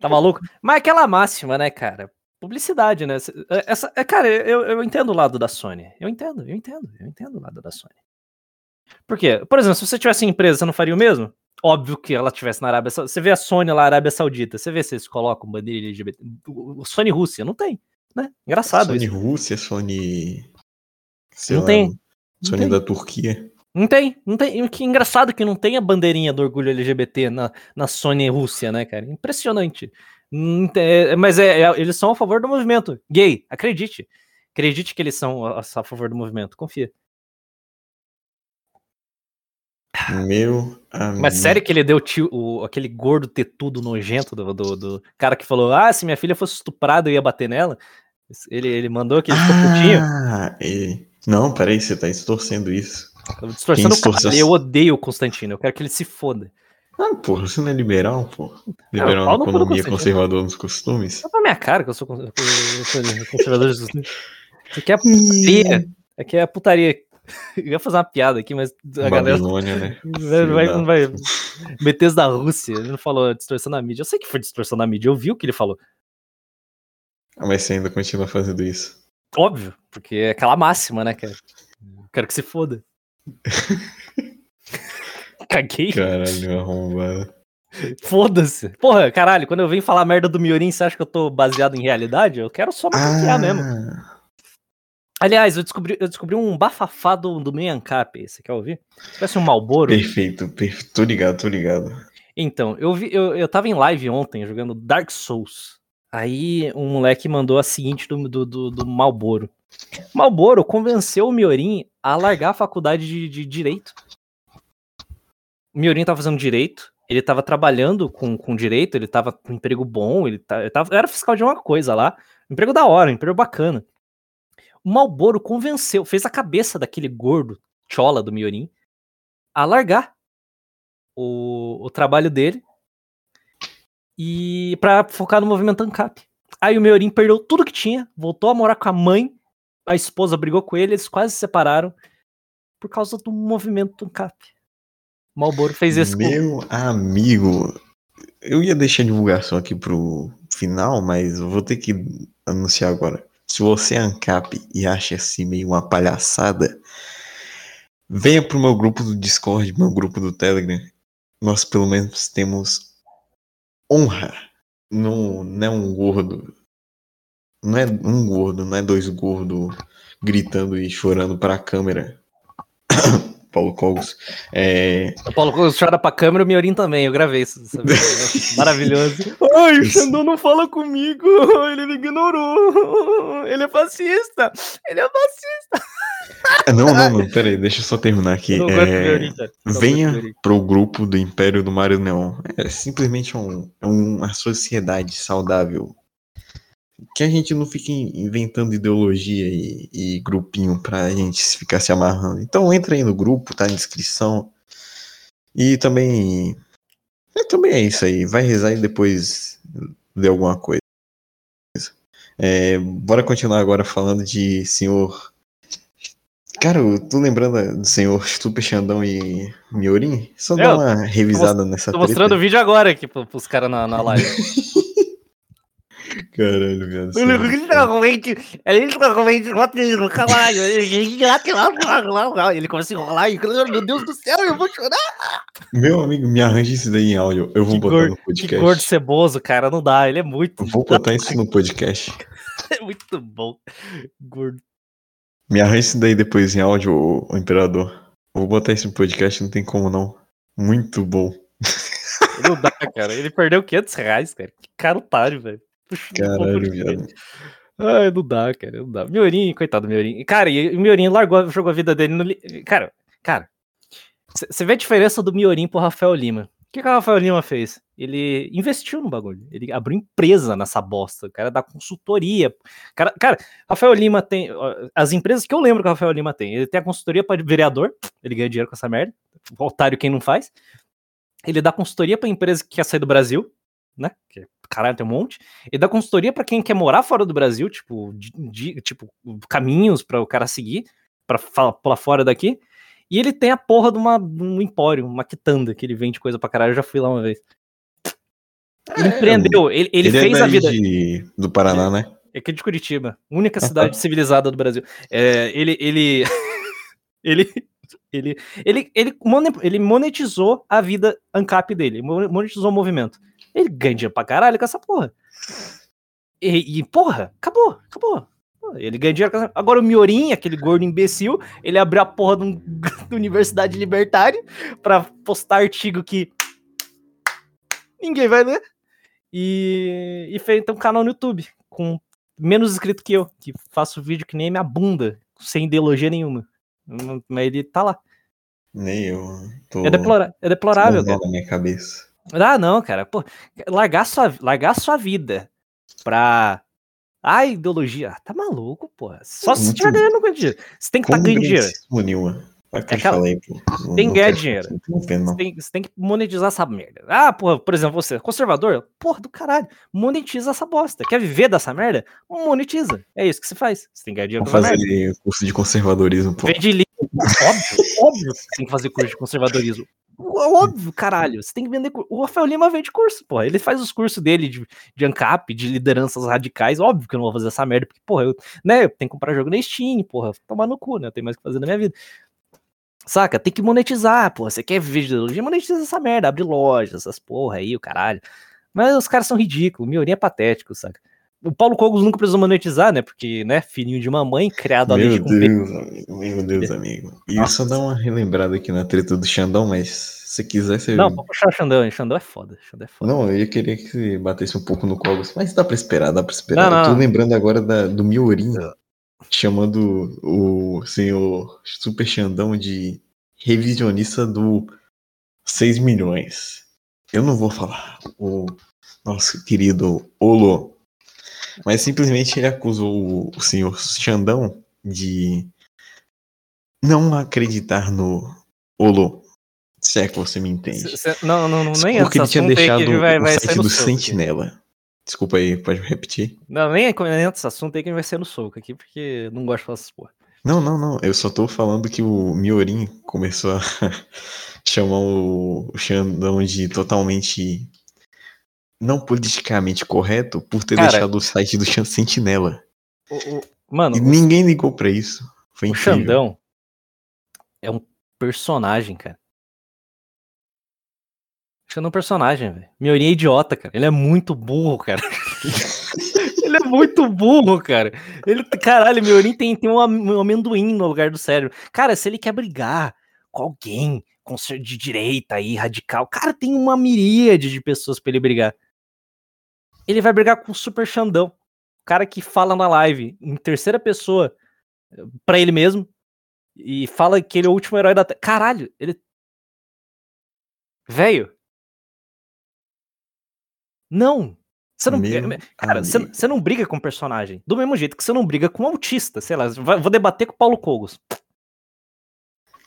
Tá maluco? Mas aquela máxima, né, cara? Publicidade, né? Essa, é, cara, eu, eu entendo o lado da Sony. Eu entendo, eu entendo, eu entendo o lado da Sony. Por quê? Por exemplo, se você tivesse em empresa, você não faria o mesmo? Óbvio que ela tivesse na Arábia Saudita. Você vê a Sony lá Arábia Saudita, você vê se eles colocam bandeira LGBT. Sony Rússia, não tem, né? Engraçado
Sony
isso.
Rússia, Sony. sei
Não
lá,
tem. Não
Sony
tem.
da Turquia.
Não tem, não tem. E Que engraçado que não tem a bandeirinha do orgulho LGBT na, na Sony Rússia, né, cara? Impressionante. Tem- é, mas é, é- eles são a favor do movimento gay, acredite. Acredite que eles são a, a favor do movimento, confia.
Meu amigo.
Mas sério que ele deu tio, o, aquele gordo tetudo nojento do, do, do cara que falou: Ah, se minha filha fosse estuprada, eu ia bater nela? Ele, ele mandou que ele ficou putinho.
Ah, é. Não, peraí, você tá distorcendo isso.
Tava distorcendo o cara. Eu odeio o Constantino, eu quero que ele se foda.
Ah, porra, você não é liberal, pô. Liberal
pau
na economia,
Constantino.
conservador nos costumes.
Só pra minha cara que eu sou, conservador de costume. Isso aqui é putaria. Aqui é putaria. [LAUGHS] Eu ia fazer uma piada aqui, mas a galera
Babilônia, né?
vai, vai- não isso da Rússia. Ele não falou distorção da mídia. Eu sei que foi distorção da mídia, eu vi o que ele falou.
Ah, Mas você ainda continua fazendo isso.
Óbvio, porque é aquela máxima, né, cara? Quero que se foda. [LAUGHS] Caguei.
Caralho, arrombado.
Foda-se. Porra, caralho, quando eu venho falar merda do Miorin, você acha que eu tô baseado em realidade? Eu quero só me confiar mesmo.
Ah,
Aliás, eu descobri, eu descobri um bafafá do, do meio Ancap. Você quer ouvir? Parece um Malboro.
perfeito, perfeito. Tô ligado, tô ligado.
Então, eu vi, eu, eu tava em live ontem jogando Dark Souls. Aí um moleque mandou a seguinte do, do, do, do Malboro. Malboro convenceu o Miorin a largar a faculdade de, de direito. O Miorin tava fazendo direito, ele tava trabalhando com, com direito, ele tava com um emprego bom, ele, tá, ele tava, era fiscal de uma coisa lá. Emprego da hora, emprego bacana. O Malboro convenceu, fez a cabeça daquele gordo chola do Miorin a largar o, o trabalho dele e para focar no movimento ANCAP. Aí o Miorin perdeu tudo que tinha, voltou a morar com a mãe, a esposa brigou com ele, eles quase se separaram por causa do movimento ANCAP. Malboro fez isso.
Meu amigo, eu ia deixar a divulgação aqui pro final, mas vou ter que anunciar agora. Se você é ANCAP e acha assim meio uma palhaçada, Venha pro meu grupo do Discord, meu grupo do Telegram. Nós pelo menos temos honra. Não, não é um gordo. Não é um gordo, não é dois gordos gritando e chorando pra câmera. [COUGHS] Paulo Cogos. É,
O Paulo Cogos chora pra câmera e o Miorim também. Eu gravei isso. sabe? [LAUGHS] Maravilhoso. Ai, o
Isso.
Xandão não fala comigo. [LAUGHS] Ele me ignorou. [LAUGHS] Ele é fascista. Ele é fascista.
Ah, Não, não, não, pera aí, deixa eu só terminar aqui. É,
Miorim,
Venha pro grupo do Império do Mário Neon. É simplesmente um, é uma sociedade saudável. Que a gente não fique inventando ideologia e, e grupinho pra gente ficar se amarrando. Então entra aí no grupo, tá na descrição. E também. É, também é isso aí. Vai rezar e depois ler alguma coisa. É, bora continuar agora falando de senhor. Cara, eu tô lembrando do senhor Super Xandão e Miorim? Só
Eu
dar uma revisada nessa
Tô
treta.
mostrando o vídeo agora aqui pro- pros caras na, na live. [LAUGHS]
Caralho.
Ele
sério.
literalmente, ele literalmente bota ele no caralho. Ele ele começa a enrolar e, meu Deus do céu, eu vou chorar.
Meu amigo, me arranja isso daí em áudio. Eu vou
Que
botar
gordo-
no
Que
podcast.
gordo ceboso, cara, não dá. Ele é muito,
Eu vou botar [LAUGHS] isso no podcast.
é muito bom. Gordo.
Me arranja isso daí depois em áudio, ô, ô imperador. Eu vou botar isso no podcast, não tem como não. Muito bom.
Não dá, cara. Ele perdeu 500 reais, cara. Que cara otário, velho.
Caralho, viado.
Ai, não dá, cara, não dá. Miorim, coitado do Miorim. Cara, e o Miorim largou, jogou a vida dele no. Cara, cara, você vê a diferença do Miorim pro Rafael Lima. O que, que o Rafael Lima fez? Ele investiu no bagulho. Ele abriu empresa nessa bosta. O cara dá consultoria. Cara, cara, Rafael Lima tem. As empresas que eu lembro que o Rafael Lima tem. Ele tem a consultoria para vereador. Ele ganha dinheiro com essa merda. Otário quem não faz. Ele dá consultoria pra empresa que quer sair do Brasil, né? Que, caralho, tem um monte. Ele dá consultoria pra quem quer morar fora do Brasil, tipo, de, de- tipo caminhos para o cara seguir, pra fa- pular fora daqui. E ele tem a porra de, uma, de um empório, uma quitanda, que ele vende coisa pra caralho. Eu já fui lá uma vez. Ele empreendeu, ele, ele,
é
fez
daí
a vida.
de- do Paraná, né?
É aqui de Curitiba, única cidade [LAUGHS] civilizada do Brasil. É, ele, ele, [LAUGHS] ele, ele, ele, ele, mone- ele monetizou a vida ANCAP dele, mo- monetizou o movimento. Ele ganha dinheiro pra caralho com essa porra. E, e, porra, acabou, acabou. Ele ganha dinheiro com essa... Agora o Miorim, aquele gordo imbecil, ele abriu a porra de um- [LAUGHS] da Universidade Libertária pra postar artigo que ninguém vai ler. E, e fez então um canal no YouTube com menos inscrito que eu, que faço vídeo que nem minha bunda, sem ideologia nenhuma. Hum, Mas ele tá lá.
Nem eu. Tô
É, deplora é deplorável.
com na minha cabeça.
Ah, não, cara. Pô, largar sua, largar sua vida pra. Ai, ideologia. Ah, tá maluco, porra. Só se tiver ganhando com dinheiro. Você tem que estar tá ganhando dinheiro.
Vai que
É aquela-
falei, pô. Não-
tem que ganhar dinheiro. Você tem, tem que monetizar essa merda. Ah, porra, por exemplo, você, conservador? Porra do caralho. Monetiza essa bosta. Quer viver dessa merda? Monetiza. É isso que você faz. Você tem que ganhar dinheiro essa merda.
fazer curso de conservadorismo, pô.
Vende livro. Óbvio, óbvio que você tem que fazer curso de conservadorismo. Óbvio, caralho. Você tem que vender. O Rafael Lima vende curso, porra. Ele faz os cursos dele de, de ANCAP, de lideranças radicais. Óbvio que eu não vou fazer essa merda, porque, porra, eu, né, eu tenho que comprar jogo na Steam, porra. Tomar no cu, né? Eu tenho mais o que fazer na minha vida. Saca? Tem que monetizar, porra. Você quer viver de ideologia? Monetiza essa merda. Abre lojas, essas porra aí, o caralho. Mas os caras são ridículos. O Miorim é patético, saca? O Paulo Cogos nunca precisou monetizar, né? Porque, né, filhinho de mamãe, criado ali
Meu
com peito.
Deus, amigo. Meu Deus, amigo. E eu só dar uma relembrada aqui na treta do Xandão, mas se quiser você.
Não, pode puxar o Xandão, hein? Xandão é foda. Xandão é foda.
Não, eu ia querer que você batesse um pouco no Cogos, mas dá pra esperar, dá pra esperar.
Não,
Eu tô
não.
lembrando agora da, do Miorim chamando o senhor Super Xandão de revisionista do 6 milhões. Eu não vou falar o nosso querido Olo, mas simplesmente ele acusou o, senhor Xandão de não acreditar no Olo. Se é que você me entende.
Cê- cê- não, não, não, nem
Porque ele
esse
tinha deixado
gente vai,
o
vai
site do
soco aqui.
Sentinela. Desculpa aí, pode repetir?
Não, nem entra esse assunto aí que vai ser no soco aqui, porque não gosto de falar essas porra.
Não, não, não. Eu só tô falando que o Miorim começou a [LAUGHS] chamar o Xandão de totalmente não politicamente correto por ter
Cara,
deixado o site do Chan Sentinela.
O- o- mano,
E ninguém ligou pra isso. Foi
o
incrível.
Xandão é um Personagem, cara. Acho que é um personagem, velho. Miorin é idiota, cara. Ele é muito burro, cara. [LAUGHS] ele é muito burro, cara. Ele, caralho, Miorin tem, tem um amendoim no lugar do cérebro. Cara, se ele quer brigar com alguém com de direita aí, radical, cara, tem uma miríade de pessoas pra ele brigar. Ele vai brigar com o Super Xandão. O cara que fala na live em terceira pessoa para ele mesmo e fala que ele é o último herói da Terra. Caralho, ele. Velho. Não. Você não, cara, você, você, não briga com personagem. Do mesmo jeito que você não briga com um autista, sei lá. Vou debater com o Paulo Cogos.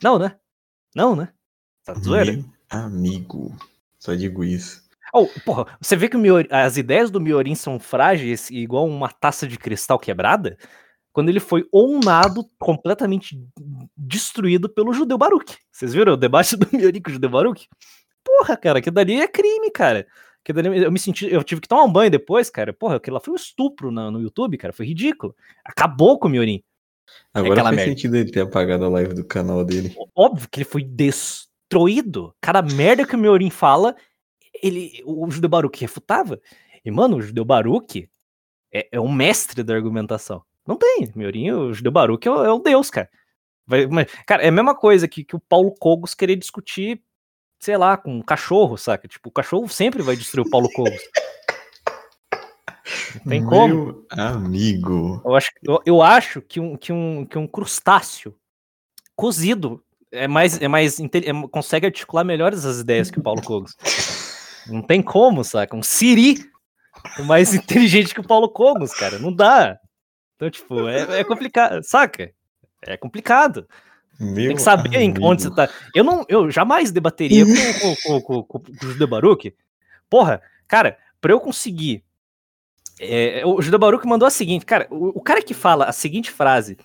Não, né? Não, né?
Tá zoeira? Meu amigo. Só digo isso.
Oh, porra, você vê que as ideias do Miorin são frágeis, igual uma taça de cristal quebrada? quando ele foi onado, completamente destruído pelo judeu Baruch. Vocês viram o debate [LAUGHS] do Miorim com o judeu Baruch? Porra, cara, que dali é crime, cara. Que dali, eu me senti, eu tive que tomar um banho depois, cara. Porra, aquilo lá foi um estupro no, no YouTube, cara. Foi ridículo. Acabou com o Miorim.
Agora faz merda. sentido ele ter apagado a live do canal dele.
Óbvio que ele foi destruído. Cada merda que o Miorim fala, ele, o judeu Baruch refutava. E, mano, o judeu Baruch é, é um mestre da argumentação. Não tem. Miorinho, o Judeu Baruch é, é o deus, cara. Vai, mas, cara, é a mesma coisa que, que o Paulo Cogos querer discutir, sei lá, com um cachorro, saca? Tipo, o cachorro sempre vai destruir o Paulo Cogos. Não tem Meu como.
amigo.
Eu acho, eu, eu acho que, um, que, um, que um crustáceo cozido é mais, é mais é, consegue articular melhores as ideias que o Paulo Cogos. [LAUGHS] Não tem como, saca? Um Siri é mais [LAUGHS] inteligente que o Paulo Cogos, cara. Não dá. Então, tipo, é, é complicado, saca? É complicado. Meu Tem que saber amigo. onde você tá. Eu não, eu jamais debateria com, com, com, com, com o Judeu Baruch. Porra, cara, pra eu conseguir. É, o Judeu Baruch mandou a seguinte, cara, o, o, cara que fala a seguinte frase: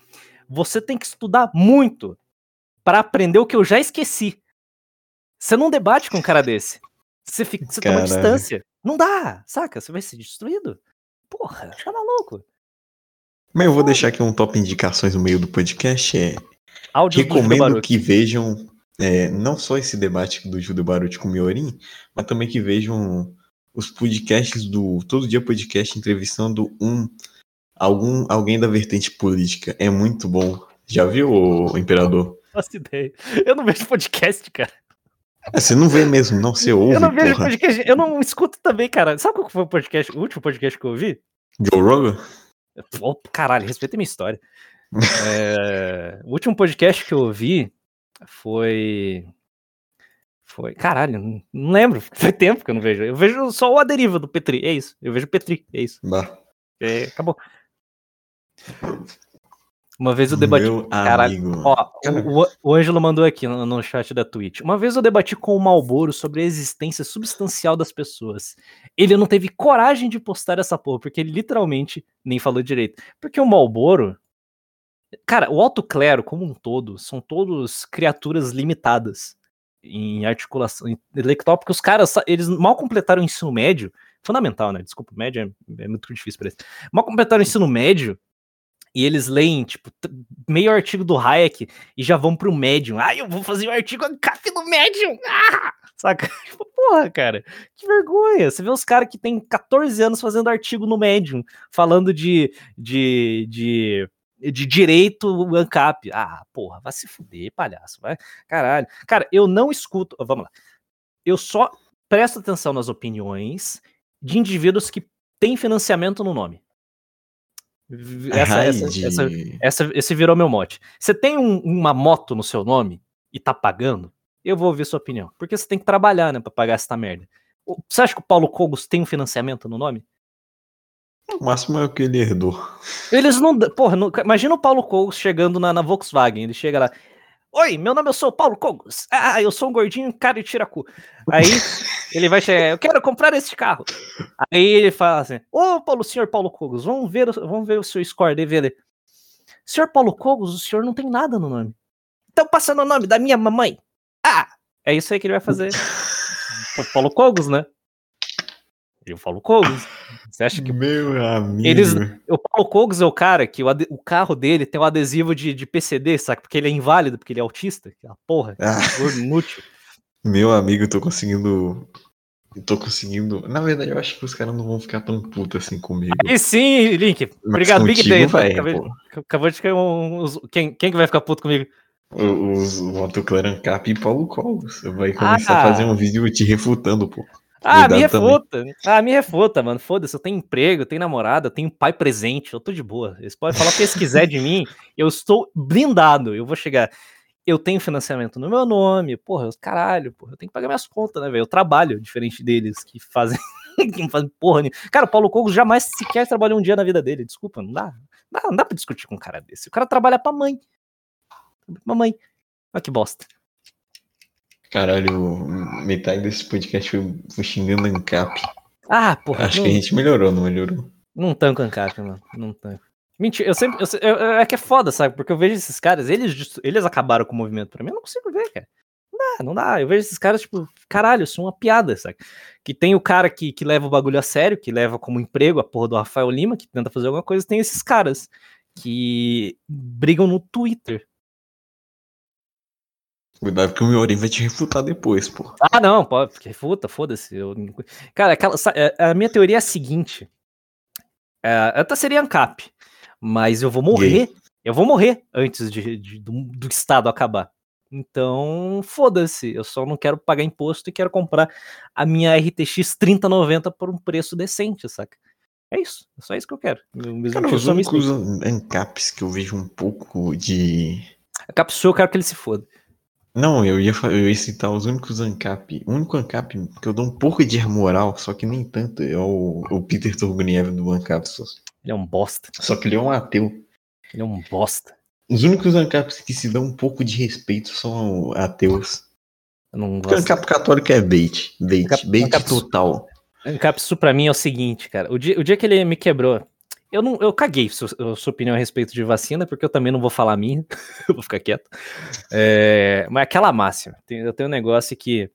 você tem que estudar muito para aprender o que eu já esqueci. Você não debate com um cara desse. Você, fica, você toma distância. Não dá, saca? Você vai ser destruído. Porra, tá maluco.
Mas eu vou deixar aqui um top indicações no meio do podcast. É, Áudio recomendo que vejam é, não só esse debate do Judeu Baruch com o Miorim, mas também que vejam os podcasts do Todo Dia Podcast entrevistando um algum alguém da vertente política. É muito bom. Já viu, o Imperador? [LAUGHS]
Faço ideia. Eu não vejo podcast, cara.
É, você não vê mesmo, não, você ouve.
Eu não vejo porra. podcast, eu não escuto também, cara. Sabe qual foi o podcast, o último podcast que eu ouvi?
Joe Rogan?
Oh, caralho, respeita minha história. é, o último podcast que eu ouvi foi. Foi. Caralho, não lembro. Foi tempo que eu não vejo. Eu vejo só o A Deriva do Petri. É isso. Eu vejo o Petri. É isso. Bah. É, acabou. Uma vez eu debati. Meu Caralho, ó, o, o Ângelo mandou aqui no, no, chat da Twitch. Uma vez eu debati com o Malboro sobre a existência substancial das pessoas. Ele não teve coragem de postar essa porra, porque ele literalmente nem falou direito. Porque o Malboro. Cara, o alto clero, como um todo, são todos criaturas limitadas em articulação intelectual, porque os caras, eles mal completaram o ensino médio. Fundamental, né? Desculpa, médio é, é muito difícil para eles. Mal completaram o ensino médio e eles leem, tipo, meio artigo do Hayek e já vão pro Medium. Ah, eu vou fazer o um artigo ANCAP no Medium! Ah! Saca? [LAUGHS] Tipo, porra, cara, que vergonha. Você vê os caras que tem 14 anos fazendo artigo no Medium, falando de, de, de, de direito ANCAP. Ah, porra, vai se fuder, palhaço, vai. Caralho. Cara, eu não escuto. Vamos lá. Eu só presto atenção nas opiniões de indivíduos que têm financiamento no nome. Essa, essa, essa, essa, esse virou meu mote. Você tem um, uma moto no seu nome e tá pagando? Eu vou ouvir sua opinião. Porque você tem que trabalhar, né, pra pagar essa merda. Você acha que o Paulo Cogos tem um financiamento no nome?
O máximo é o que ele herdou.
Eles não. Porra, não, imagina o Paulo Cogos chegando na, na Volkswagen. Ele chega lá. Oi, meu nome é o Paulo Cogos. Ah, eu sou um gordinho cara de tiracu. Aí ele vai chegar, eu quero comprar este carro. Aí ele fala assim: Ô, Paulo, senhor Paulo Cogos, vamos ver, vamos ver o seu score. Vê Senhor Paulo Cogos, o senhor não tem nada no nome. Então passando o nome da minha mamãe. Ah, é isso aí que ele vai fazer. [LAUGHS] Paulo Cogos, né? E o Paulo Cogos. Você acha que
Meu amigo.
Eles- o Paulo Cogos é o cara que o, ade- o carro dele tem um adesivo de, de PCD, saca? Porque ele é inválido, porque ele é autista. Aquela porra,
Ah.
gordo inútil. [LAUGHS]
Meu amigo, eu tô conseguindo. Eu tô conseguindo. Na verdade, eu acho que os caras não vão ficar tão putos assim comigo.
E sim, Link.
Mas
Obrigado, Big
contigo
Day.
vai,
acabei, acabou de cair um. quem, quem que vai ficar puto comigo?
Os Ancap e Paulo Cogos. Vai começar
Ah.
a fazer um vídeo te refutando, pô.
Ah, me
também.
refuta. Ah, me refuta, mano. Foda-se, eu tenho emprego, eu tenho namorada, eu tenho pai presente, eu tô de boa. Eles podem falar o que eles quiserem de mim, [LAUGHS] eu estou blindado. Eu vou chegar. Eu tenho financiamento no meu nome, porra, eu- caralho, porra, eu tenho que pagar minhas contas, né, velho? Eu trabalho, diferente deles que fazem. [LAUGHS] que não fazem porra nenhuma. Cara, o Paulo Cogos jamais sequer trabalhou um dia na vida dele, desculpa, não dá. Não dá, não dá pra discutir com um cara desse. O cara trabalha pra mãe. Mamãe. Olha que bosta.
Caralho, metade desse podcast foi, foi xingando Ancap.
Ah, porra.
Acho
não-
que a gente melhorou, não melhorou?
Não tanco Ancap, mano. Não tanco. Mentira, eu sempre. eu eu- é que é foda, sabe? Porque eu vejo esses caras, eles, eles acabaram com o movimento pra mim, eu não consigo ver, cara. Não dá, não dá. Eu vejo esses caras, tipo, caralho, isso é uma piada, sabe? Que tem o cara que, que leva o bagulho a sério, que leva como emprego a porra do Rafael Lima, que tenta fazer alguma coisa, tem esses caras que brigam no Twitter.
Cuidado que o Miorim vai te refutar depois, pô.
Ah, não, pode, refuta, foda-se. eu- Cara, aquela, é, a minha teoria é a seguinte: é, até seria ANCAP, mas eu vou morrer. Eu vou morrer antes de, de- do, do Estado acabar. Então, foda-se. Eu só não quero pagar imposto e quero comprar a minha RTX 3090 por um preço decente, saca? É isso. É só isso que eu quero.
Cara, os únicos Ancaps que eu vejo um pouco de.
A Capsule, eu quero que ele se foda.
Não, eu ia, eu ia citar os únicos Ancap. O único Ancap que eu dou um pouco de moral, só que nem tanto, é o, o Peter Turguniev do Ancapsos.
Ele é um bosta.
Só que ele é um ateu.
Ele é um bosta.
Os únicos Ancaps que se dão um pouco de respeito são ateus.
Eu não
Porque
gosto.
Ancap católico é bait. Bait,
Ancap-
bait
Ancap-
total.
Encapsu pra mim é o seguinte, cara. O dia, o dia que ele me quebrou, eu não, eu caguei sua, opinião a respeito de vacina, porque eu também não vou falar a minha, [LAUGHS] vou ficar quieto. É, mas aquela máxima, eu tenho um negócio que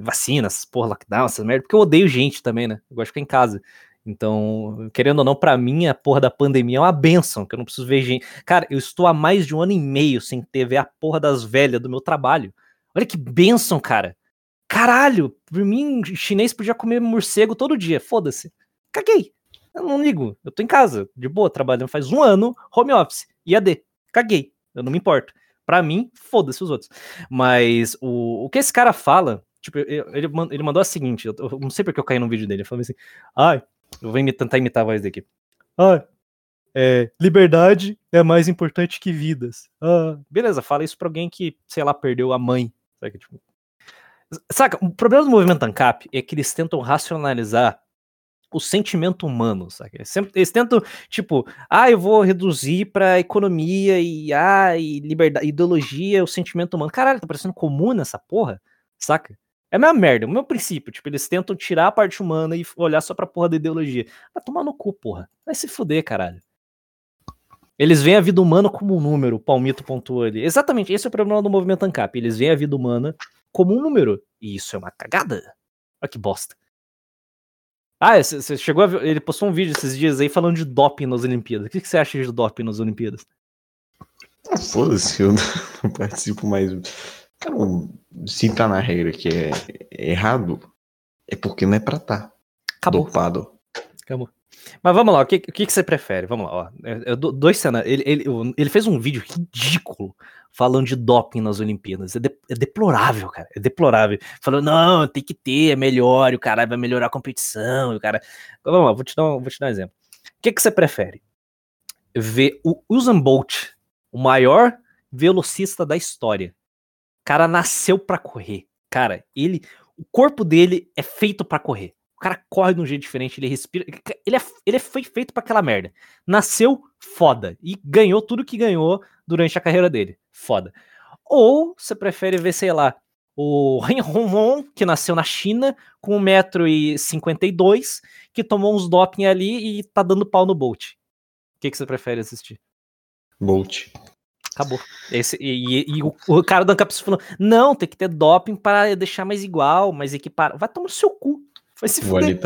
vacina, essas porra, lockdown, essas merda, porque eu odeio gente também, né? Eu gosto de ficar em casa. Então, querendo ou não, pra mim a porra da pandemia é uma benção, que eu não preciso ver gente. Cara, eu estou há mais de um ano e meio sem ter ver a porra das velhas do meu trabalho. Olha que benção, cara. Caralho, por mim, chinês podia comer morcego todo dia. Foda-se. Caguei. Eu não ligo. Eu tô em casa, de boa, trabalhando faz um ano, home office, IAD. Caguei. Eu não me importo. Pra mim, foda-se os outros. Mas o, o que esse cara fala, tipo, eu- ele, ele mandou a seguinte, eu, eu não sei porque eu caí no vídeo dele, ele falou assim, ai, eu vou imi- tentar imitar a voz daqui. Ai, é, liberdade é mais importante que vidas. Ah, beleza, fala isso pra alguém que, sei lá, perdeu a mãe. Sabe? Tipo, Saca, o problema do movimento ANCAP é que eles tentam racionalizar o sentimento humano, saca? Eles, sempre- eles tentam, tipo, ah, eu vou reduzir pra economia e, ah, e liberdade, ideologia, o sentimento humano. Caralho, tá parecendo comum nessa porra, saca? É a mesma merda, o meu princípio. Tipo, eles tentam tirar a parte humana e olhar só pra porra da ideologia. Vai tomar no cu, porra. Vai se fuder, caralho. Eles veem a vida humana como um número, o Palmito pontuou ali. Exatamente, esse é o problema do movimento ANCAP. Eles veem a vida humana como um número. E isso é uma cagada. Olha que bosta. Ah, você chegou a ver. Ele postou um vídeo esses dias aí falando de doping nas Olimpíadas. O que que você acha de doping nas Olimpíadas?
Ah, Foda-se, eu [LAUGHS] não participo mais. Cara, se tá na regra que é errado, é porque não é pra tá.
Acabou.
Dopado.
Acabou. Mas vamos lá, o que, o que, você prefere? Vamos lá, ó. Eu- eu dois cenários. Ele, ele, ele fez um vídeo ridículo falando de doping nas Olimpíadas. É, de- é deplorável, cara. É deplorável. Falando, não, tem que ter, é melhor, e o cara vai melhorar a competição. O cara. Vamos lá, vou te dar um, vou te dar um exemplo. O que, que você prefere? Ver o Usain Bolt, o maior velocista da história. O cara nasceu pra correr. Cara, ele. O corpo dele é feito pra correr. O cara corre de um jeito diferente, ele respira. Ele, é, ele foi feito pra aquela merda. Nasceu foda. E ganhou tudo que ganhou durante a carreira dele. Foda. Ou você prefere ver, sei lá, o Ren Hongwon, que nasceu na China, com 1,52m, que tomou uns doping ali e tá dando pau no Bolt. O que, que você prefere assistir?
Bolt.
Acabou. Esse, e, e- e o, o cara do Ancapsu falou: não, tem que ter doping para deixar mais igual, mais equiparado. Vai tomar no seu cu. Vai se fuder.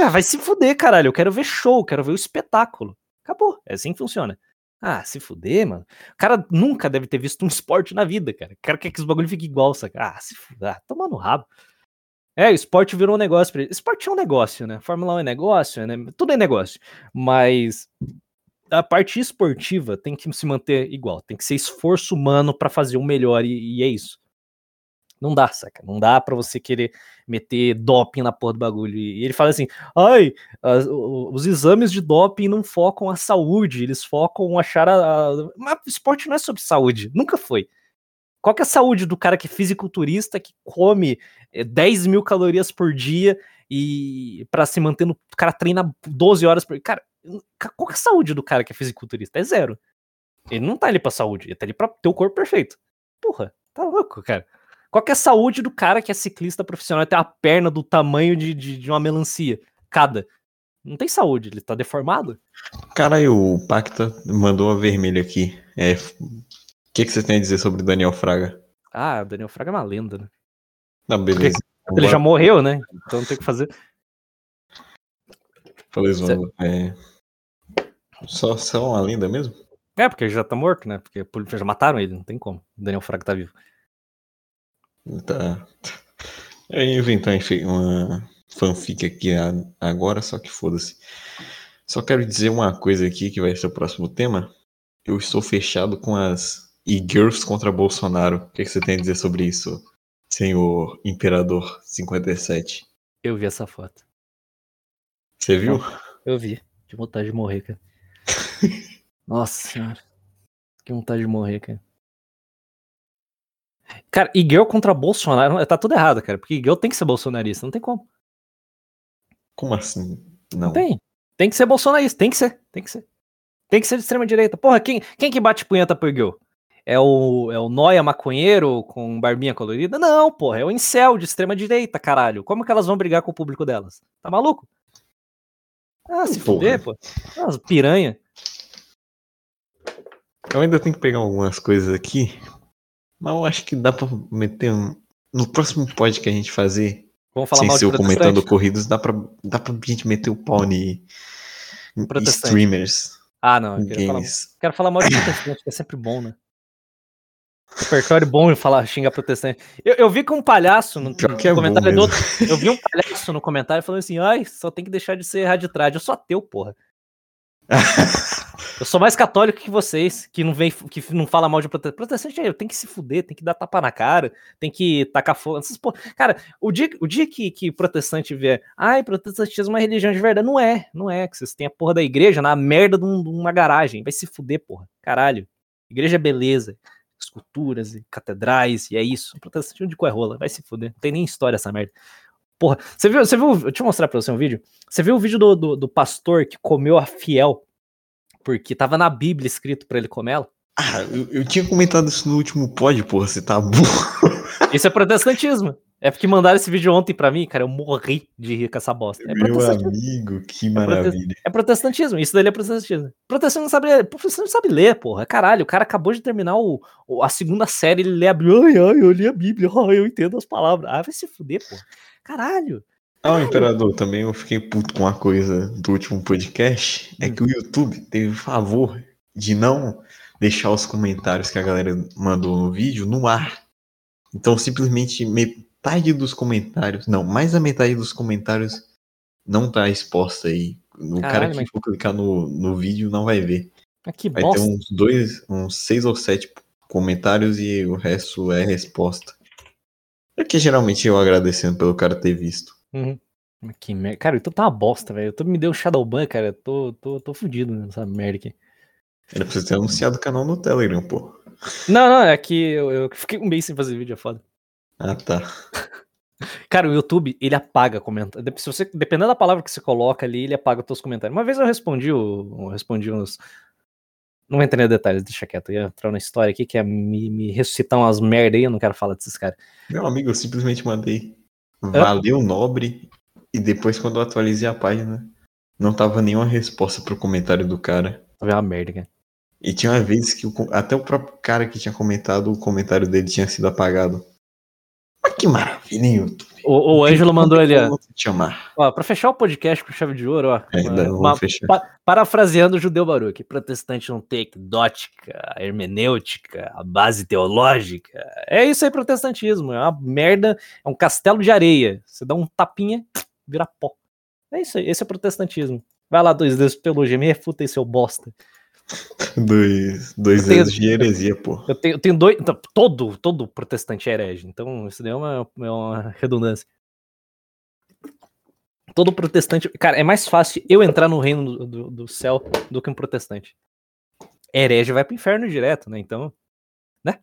Ah, vai se fuder, caralho. Eu quero ver show, quero ver o espetáculo. Acabou. É assim que funciona. Ah, se fuder, mano. O cara nunca deve ter visto um esporte na vida, cara. O cara quer que os bagulho fique igual, saca? Ah, se fuder. Ah, toma no rabo. É, o esporte virou um negócio pra ele. Esporte é um negócio, né? Fórmula 1 é negócio, né? Tudo é negócio. Mas a parte esportiva tem que se manter igual. Tem que ser esforço humano pra fazer o melhor e, e é isso. Não dá, saca? Não dá pra você querer meter doping na porra do bagulho. E ele fala assim: ai, as- os exames de doping não focam a saúde, eles focam achar a. a- Mas esporte não é sobre saúde, nunca foi. Qual que é a saúde do cara que é fisiculturista, que come eh, 10 mil calorias por dia e para se manter no. O cara treina 12 horas por. Cara, ca- qual que é a saúde do cara que é fisiculturista? É zero. Ele não tá ali pra saúde, ele tá ali pra ter o corpo perfeito. Porra, tá louco, cara. Qual que é a saúde do cara que é ciclista profissional e tem a perna do tamanho de, de, de uma melancia? Cada. Não tem saúde, ele tá deformado.
Caralho, o Pacta mandou a vermelha aqui. É, o que, que você tem a dizer sobre Daniel Fraga?
Ah, o Daniel Fraga é uma lenda, né?
Não, beleza.
Ele já morreu, né? Então não tem o que fazer.
Falei, zoando. É... Só, só uma lenda mesmo?
É, porque ele já tá morto, né? Porque por- já mataram ele, não tem como. O Daniel Fraga tá vivo.
Tá. Eu ia inventar uma fanfic aqui agora, só que foda-se. Só quero dizer uma coisa aqui que vai ser o próximo tema. Eu estou fechado com as e-girls contra Bolsonaro. O que, que você tem a dizer sobre isso, senhor Imperador 57?
Eu vi essa foto.
Você viu?
Eu vi. Que vontade de morrer, cara. [LAUGHS] Nossa senhora. Que vontade de morrer, cara. Cara, Iguel contra Bolsonaro, tá tudo errado, cara. Porque Iguel tem que ser bolsonarista, não tem como.
Como assim? Não.
Tem. Tem que ser bolsonarista, tem que ser, tem que ser. Tem que ser de extrema direita. Porra, quem, quem que bate punheta pro Iguel? É o, é o Noia maconheiro com barbinha colorida? Não, porra, é o incel de extrema direita, caralho. Como que elas vão brigar com o público delas? Tá maluco? Ah, se
Porra.
fuder, pô. Ah, piranha.
Eu ainda tenho que pegar algumas coisas aqui. Mas eu acho que dá pra meter um. No próximo pod que a gente fazer,
Vamos falar
sem
mal
ser
de
comentando corridos, dá pra, dá pra gente meter o pau em streamers,
Ah, não. Eu quero falar, quero falar mal de protestante, que é sempre bom, né? Repertório bom de falar, xingar protestante. Eu, eu vi que um palhaço no, no
é
comentário do
mesmo.
outro. Eu vi um palhaço no comentário falando assim: ai, só tem que deixar de ser raditrade. Eu sou ateu, porra. [LAUGHS] Eu sou mais católico que vocês, que não vem, que não fala mal de protestante. Protestante é, tem que se fuder, tem que dar tapa na cara, tem que tacar fogo. Cara, o dia, o dia que, que protestante vier, ai, protestantismo é uma religião de verdade. Não é, não é. Que vocês têm a porra da igreja na merda de, um- de uma garagem. Vai se fuder, porra. Caralho. Igreja é beleza. Esculturas e catedrais, e é isso. Protestantismo de cu é. Vai se fuder. Não tem nem história essa merda. Porra, você viu, você viu, deixa eu mostrar pra você um vídeo. Você viu o vídeo do, do, do pastor que comeu a fiel porque tava na Bíblia escrito pra ele comer ela?
Ah, eu, eu tinha comentado isso no último pod, porra, você tá burro. [LAUGHS]
Isso é protestantismo. É porque mandaram esse vídeo ontem pra mim, cara, eu morri de rir com essa bosta. É
Meu amigo, que maravilha.
É protestantismo, isso daí é protestantismo. Protestante não sabe ler, não sabe ler, porra. Caralho, o cara acabou de terminar o, o- a segunda série, ele lê a Bíblia. Ai, ai, eu li a Bíblia, ai, eu entendo as palavras. Ah, vai se fuder, porra. Caralho.
Ah, Imperador, também eu fiquei puto com uma coisa do último podcast. É que o YouTube teve o favor de não deixar os comentários que a galera mandou no vídeo no ar. Então, simplesmente metade dos comentários, não, mais da metade dos comentários não tá exposta aí. O cara
Caralho,
que
mas-
for clicar no, no vídeo não vai ver.
Mas que
Vai
bosta.
ter uns dois, uns seis ou sete comentários e o resto é resposta. É que geralmente eu agradecendo pelo cara ter visto.
Uhum. Que merda. Cara, o YouTube tá uma bosta, velho. O YouTube me deu Shadowban, cara. Eu tô, tô, tô fudido nessa merda aqui.
Era pra você ter anunciado o canal no Telegram, pô.
Não, não, é que eu, eu fiquei um mês sem fazer vídeo, é foda.
Ah, tá. [LAUGHS]
Cara, o YouTube, ele apaga comentários. Se você, dependendo da palavra que você coloca ali, ele apaga os teus comentários. Uma vez eu respondi, o, eu respondi uns. Não entrei em detalhes, deixa quieto. Eu ia entrar na história aqui, que é me, me ressuscitar umas merda aí, eu não quero falar desses caras.
Meu amigo, eu simplesmente mandei valeu nobre e depois quando eu atualizei a página não tava nenhuma resposta pro comentário do cara.
Vendo uma merda, cara.
E tinha uma vez que o até o próprio cara que tinha comentado, o comentário dele tinha sido apagado. Mas que maravilha, hein, YouTube.
O, o Ângelo mandou ali, ó. Pra fechar o podcast com chave de ouro, ó. Uma-
ainda
uma-
fechar.
pa- parafraseando o judeu Baruch, protestante não tem dótica, hermenêutica, a base teológica. É isso aí, protestantismo. É uma merda, é um castelo de areia. Você dá um tapinha, vira pó. É isso aí, esse é protestantismo. Vai lá, dois dedos de teologia, me refuta aí, seu bosta.
Dois, dois
tenho-
dedos de heresia, pô.
Eu tenho, eu tenho dois. então, todo, todo protestante é herege. Então, isso daí é uma, é uma redundância. Todo protestante. Cara, é mais fácil eu entrar no reino do, do- do céu do que um protestante. Herege vai pro inferno direto, né? Então. Né?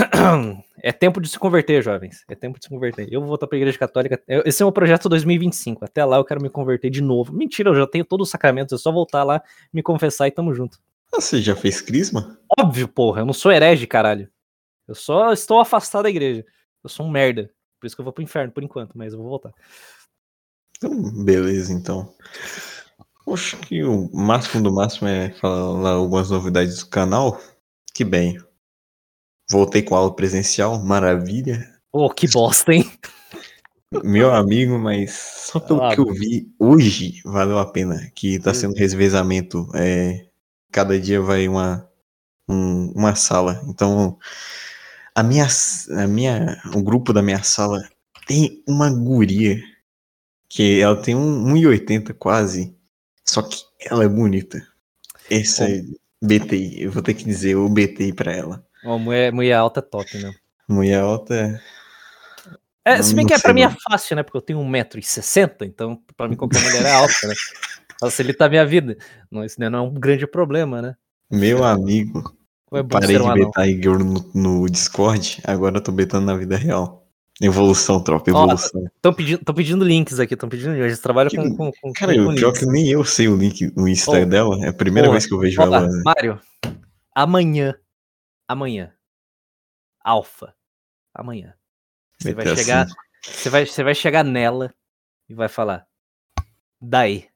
[CLEARS THROAT] É tempo de se converter, jovens. É tempo de se converter. Eu vou voltar pra igreja católica. Esse é o projeto 2025. Até lá eu quero me converter de novo. Mentira, eu já tenho todos os sacramentos. É só voltar lá, me confessar e tamo junto.
Ah, você já fez crisma?
Óbvio, porra, eu não sou herege, caralho. Eu só estou afastado da igreja. Eu sou um merda. Por isso que eu vou pro inferno por enquanto, mas eu vou voltar.
Então, beleza, então. Acho que o máximo do máximo é falar algumas novidades do canal. Que bem. Voltei com aula presencial, maravilha.
Ô, que bosta, hein?
Meu amigo, mas só pelo
Ah,
que eu vi hoje valeu a pena. Que tá
Hum.
sendo revezamento. É, cada dia vai uma, um- uma sala. Então, a minha, a minha, o grupo da minha sala tem uma guria que ela tem um 1,80 quase. Só que ela é bonita. Essa é BTI. Eu vou ter que dizer o BTI pra ela.
Ó, mulher, mulher alta é top, né?
Mulher alta.
É,
Não-
se bem que é, pra mim é fácil, né? Porque eu tenho 1,60m, então pra mim qualquer mulher é alta, né? [LAUGHS] Facilita a minha vida. Não, isso não é um grande problema, né?
Meu amigo.
É
Parei de betar Igor no, no Discord, agora eu tô betando na vida real. Evolução, tropa, evolução.
Estão pedindo, tão pedindo links aqui, estão pedindo links. Eles trabalham
Que-
com, com, com,
Cara,
com
o pior
links.
que nem eu sei o link, o Insta
Ô,
dela. É a primeira
porra,
vez que eu vejo
Ó,
ela. né?
Mário, amanhã, amanhã, Alfa, amanhã, você vai chegar,
assim.
você vai, você vai chegar nela e vai falar, daí,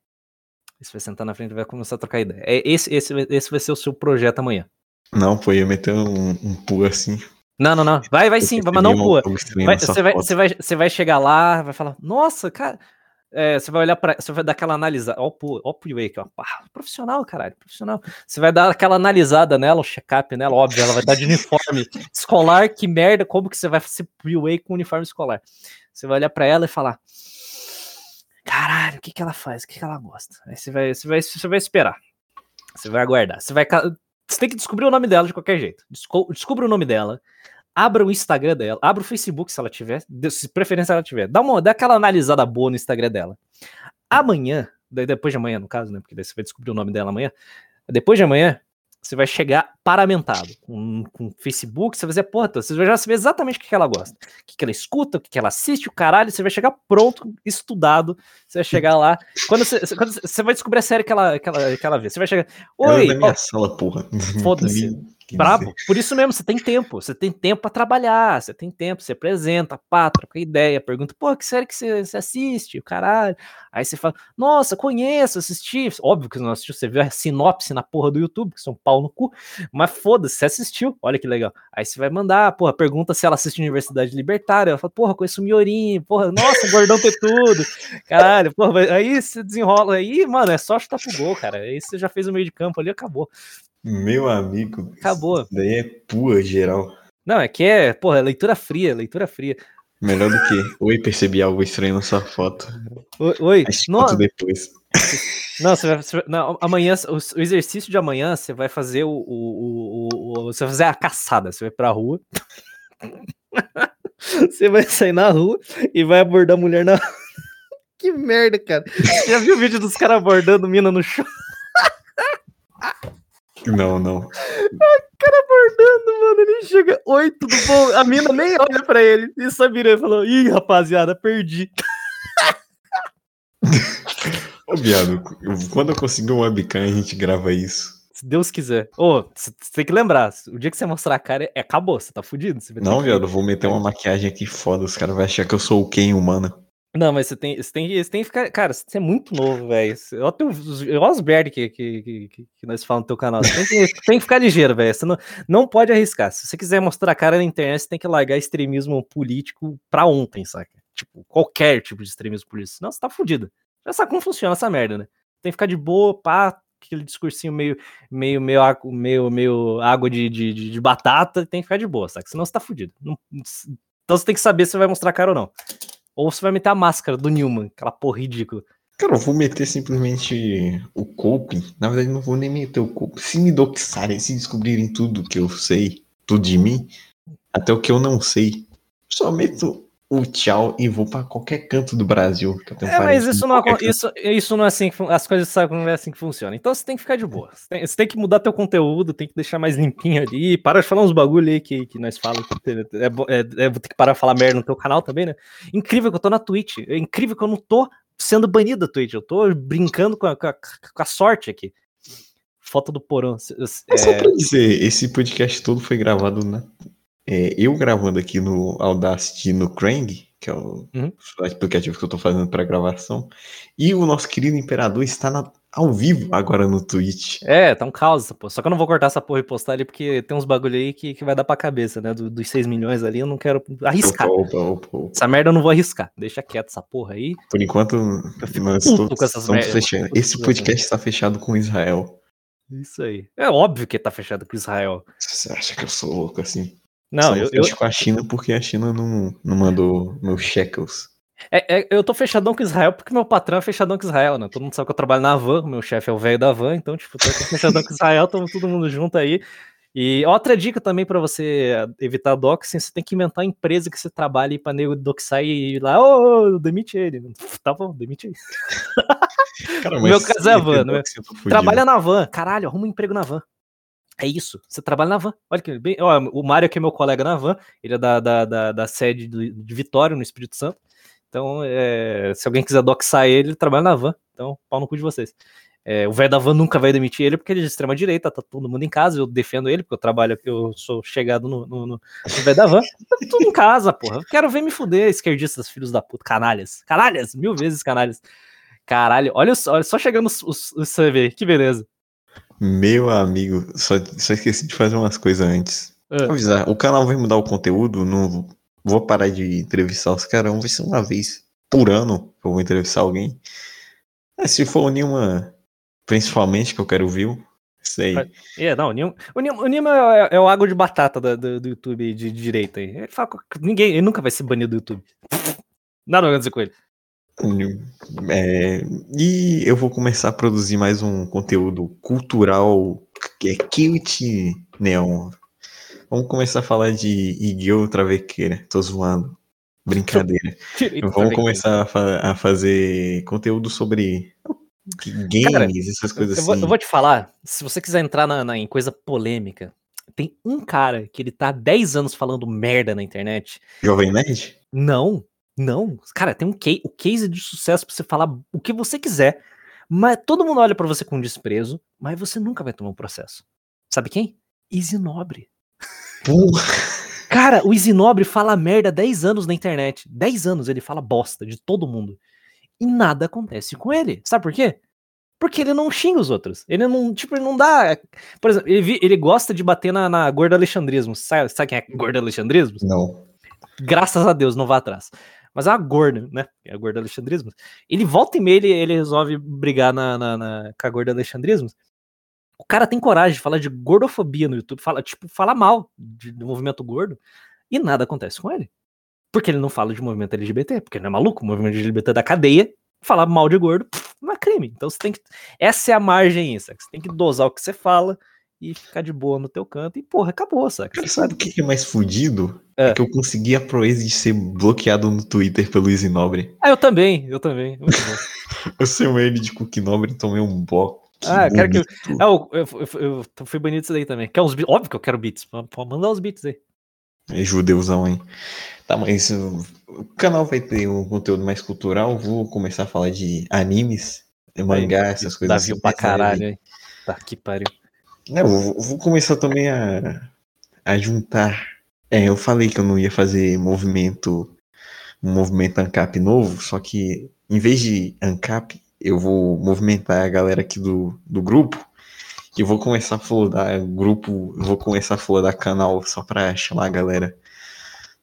você vai sentar na frente e vai começar a trocar ideia. É, esse, esse, vai- esse vai ser o seu projeto amanhã.
Não, pô, ia meter um, um assim.
Não, não, não, vai, vai sim, vai mandar um pua. Vai- Você vai, você, vai, você vai chegar lá, vai falar, nossa, cara. É, você vai olhar para. Você vai dar aquela analisada. Ó, o Puyo aqui, ó. Pá, profissional, caralho, profissional. Você vai dar aquela analisada nela, o check-up nela, óbvio, ela vai estar de uniforme [LAUGHS] escolar. Que merda, como que você vai ser Puyo com uniforme escolar? Você vai olhar pra ela e falar: caralho, o que, que ela faz? O que, que ela gosta? Aí você vai, você vai, você vai esperar. Você vai aguardar. Você vai. Você tem que descobrir o nome dela de qualquer jeito. Desco- Descubra o nome dela. Abra o Instagram dela. Abra o Facebook se ela tiver. Se preferência ela tiver. Dá, uma, dá aquela analisada boa no Instagram dela. Amanhã, depois de amanhã, no caso, né? Porque daí você vai descobrir o nome dela amanhã. Depois de amanhã, você vai chegar paramentado com, com Facebook, você vai dizer, porra, você vai já saber exatamente o que, ela gosta, o que, ela escuta, o que, ela assiste, o caralho, você vai chegar pronto, estudado, você vai chegar lá, quando você, quando você- vai descobrir a série que ela, que ela, que ela vê, você vai chegar,
Ela é
oi,
da
ó,
minha sala, porra.
Foda-se. [LAUGHS]
Quer
Brabo.
dizer,
Por isso mesmo, você tem tempo. Você tem tempo pra trabalhar. Você tem tempo, você apresenta, pá, troca ideia, pergunta, pô, que série que você, você assiste? Caralho. Aí você fala, nossa, conheço, assisti. Óbvio que você não assistiu, você viu a sinopse na porra do YouTube, que são pau no cu. Mas foda-se, você assistiu. Olha que legal. Aí você vai mandar, porra, pergunta se ela assiste Universidade Libertária. Ela fala, porra, conheço o Miorim, porra, nossa, gordão ter tudo. Caralho, porra, aí você desenrola. Aí, mano, é só chutar pro gol, cara. Aí você já fez o meio de campo ali, acabou.
Meu amigo.
Acabou.
Daí é pua geral.
Não, é que é, porra, é leitura fria, leitura fria.
Melhor do que. Oi, percebi algo estranho na sua foto.
Oi, oi.
Mas
No-
foto depois.
não, você vai, você vai- não, amanhã, o, o exercício de amanhã, você vai fazer o, o, o- Você vai fazer a caçada, você vai pra rua. [LAUGHS] você vai sair na rua e vai abordar mulher na [LAUGHS] Que merda, cara. Já viu o vídeo dos caras abordando mina no chão? [LAUGHS]
Não, não.
Abordando, mano. Ele chega, oi, tudo bom? A mina nem [LAUGHS] olha pra ele. E só vira e falou: ih, rapaziada, perdi. [LAUGHS]
Ô, viado, quando eu conseguir um webcam, a gente grava isso.
Se Deus quiser. Ô, você tem que lembrar, o dia que você mostrar a cara, é, acabou, você tá fudido. Você
Não, viado, eu vou meter uma maquiagem aqui foda. Os caras vão achar que eu sou o Ken humano.
Não, mas você tem, você tem, você tem que ficar. Cara, você é muito novo, velho. Olha os- os merda que, que, que, que- nós falamos no teu canal. Você tem que, tem que ficar ligeiro, velho. Você não, não pode arriscar. Se você quiser mostrar a cara na internet, você tem que largar extremismo político pra ontem, saca? Tipo, qualquer tipo de extremismo político. Senão você tá fudido. Já sabe como funciona essa merda, né? Tem que ficar de boa, pá, aquele discursinho meio, meio, meio, meio, meio água de, de, de batata, tem que ficar de boa, sabe? Senão você tá fudido. Não, então você tem que saber se vai mostrar cara ou não. Ou você vai meter a máscara do Newman, aquela porra ridícula.
Cara, eu vou meter simplesmente o coping. Na verdade, não vou nem meter o coping. Se me doxarem, se descobrirem tudo que eu sei, tudo de mim, até o que eu não sei, só meto o tchau e vou para qualquer canto do Brasil.
é, mas isso não, isso, isso não é assim que as coisas sabem não é assim que funciona. Então você tem que ficar de boa. Você tem, você tem, que mudar teu conteúdo, tem que deixar mais limpinho ali. Para de falar uns bagulho aí que, que nós falamos. É, é, é, vou ter que parar de falar merda no teu canal também, né? Incrível que eu tô na Twitch. É incrível que eu não tô sendo banido da Twitch. Eu tô brincando com a, com a, com a sorte aqui. Foto do porão.
É... Só pra dizer, esse podcast todo foi gravado na é, eu gravando aqui no Audacity no Krang, que é o uhum. aplicativo que eu tô fazendo para gravação, e o nosso querido Imperador está na, ao vivo agora no Twitch.
É, tá um caos essa porra. Só que eu não vou cortar essa porra e postar ali, porque tem uns bagulho aí que, que vai dar pra cabeça, né? Do, dos 6 milhões ali, eu não quero arriscar. Opa, opa, opa, essa merda eu não vou arriscar. Deixa quieto essa porra aí.
Por enquanto, nós todos estamos fechando. Esse podcast está fechado com Israel.
Isso aí. É óbvio que tá fechado com Israel.
Você acha que eu sou louco assim?
Não, eu, eu
com a China porque a China não, não mandou meus shekels.
É, é, eu tô fechadão com Israel porque meu patrão é fechadão com Israel, né? Todo mundo sabe que eu trabalho na van, meu chefe é o velho da van, então, tipo, tô fechadão com Israel, estamos todo mundo junto aí. E outra dica também para você evitar doxing, você tem que inventar a empresa que você trabalha para nego doxar e ir lá, ô, oh, demite ele. [LAUGHS] Tá bom, demite ele. Cara, meu caso é a van, né? Trabalha na van, caralho, arruma um emprego na van. É isso, você trabalha na van. Olha que bem. Ó, o Mário, que é meu colega na van, ele é da, da, da, da sede de Vitória, no Espírito Santo. Então, é, se alguém quiser doxar ele, ele trabalha na van. Então, pau no cu de vocês. É, o velho da van nunca vai demitir ele porque ele é de extrema direita, tá todo mundo em casa, eu defendo ele, porque eu trabalho, eu sou chegado no, no, no, no velho da van. Tá tudo em casa, porra. Eu quero ver me fuder, esquerdistas, filhos da puta, canalhas. Canalhas, mil vezes canalhas. Caralho, olha só, olha só chegando os, os, os CV, que beleza.
Meu amigo, só, só esqueci de fazer umas coisas antes. É. Avisar, o canal vai mudar o conteúdo, não vou parar de entrevistar os caras, vai ser uma vez por ano que eu vou entrevistar alguém. É, se for o Nilma, principalmente, que eu quero ver, sei.
É, não, o Nilma, o é, é, o água de batata do, do, do YouTube de, de direita aí. Ele fala, ninguém, ele nunca vai ser banido do YouTube. Nada vai acontecer com ele.
É, e eu vou começar a produzir mais um conteúdo cultural que é cute neon. Vamos começar a falar de Igyo Travequeira. Tô zoando. Brincadeira. [LAUGHS] Vamos começar a, fa a, fazer conteúdo sobre games, Cara, essas coisas
eu vou, assim. Eu vou te falar, se você quiser entrar na, na, em coisa polêmica, tem um cara que ele tá há 10 anos falando merda na internet.
Jovem Nerd?
Não, não, cara, tem um case, o case de sucesso para você falar o que você quiser, mas todo mundo olha para você com desprezo, mas você nunca vai tomar um processo. Sabe quem? Isinobre. Cara, o Isinobre fala merda 10 anos na internet. 10 anos ele fala bosta de todo mundo. E nada acontece com ele. Sabe por quê? Porque ele não xinga os outros. Ele não, tipo, ele não dá. Por exemplo, ele, ele gosta de bater na, na gorda alexandrismo. Sabe, sabe quem é gorda alexandrismo?
Não.
Graças a Deus, não vá atrás mas é uma gorda, né? É a gorda alexandrismo. Ele volta e meia, ele, ele resolve brigar na, na, na, com a gorda alexandrismo. O cara tem coragem de falar de gordofobia no YouTube, fala, tipo, fala mal de, do movimento gordo, e nada acontece com ele. Porque ele não fala de movimento LGBT, porque ele não é maluco, o movimento LGBT é da cadeia, falar mal de gordo pff, não é crime. Então você tem que. Essa é a margem, sabe? Você tem que dosar o que você fala e ficar de boa no teu canto. E, porra, acabou, saca?
Cara, sabe o que é mais fudido? É. é. que eu consegui a proeza de ser bloqueado no Twitter pelo Easy Nobre.
Ah, eu também, eu também. [LAUGHS]
eu sei um ele de Cookie Nobre tomei um bloco.
Ah, quero que. Ah, eu, eu, eu, eu, fui banido disso daí também. Quer uns Óbvio que eu quero beats. Pode mandar os beats aí.
É judeuzão, hein? Tá, mas o canal vai ter um conteúdo mais cultural. Vou começar a falar de animes, mangá, essas coisas
Davi assim. pra caralho, hein? Tá que pariu.
Eu vou, vou começar também a, a juntar. É, eu falei que eu não ia fazer movimento, um movimento ANCAP novo, só que em vez de ANCAP, eu vou movimentar a galera aqui do, do grupo e vou começar a flodar grupo, vou começar a flodar canal só pra chamar a galera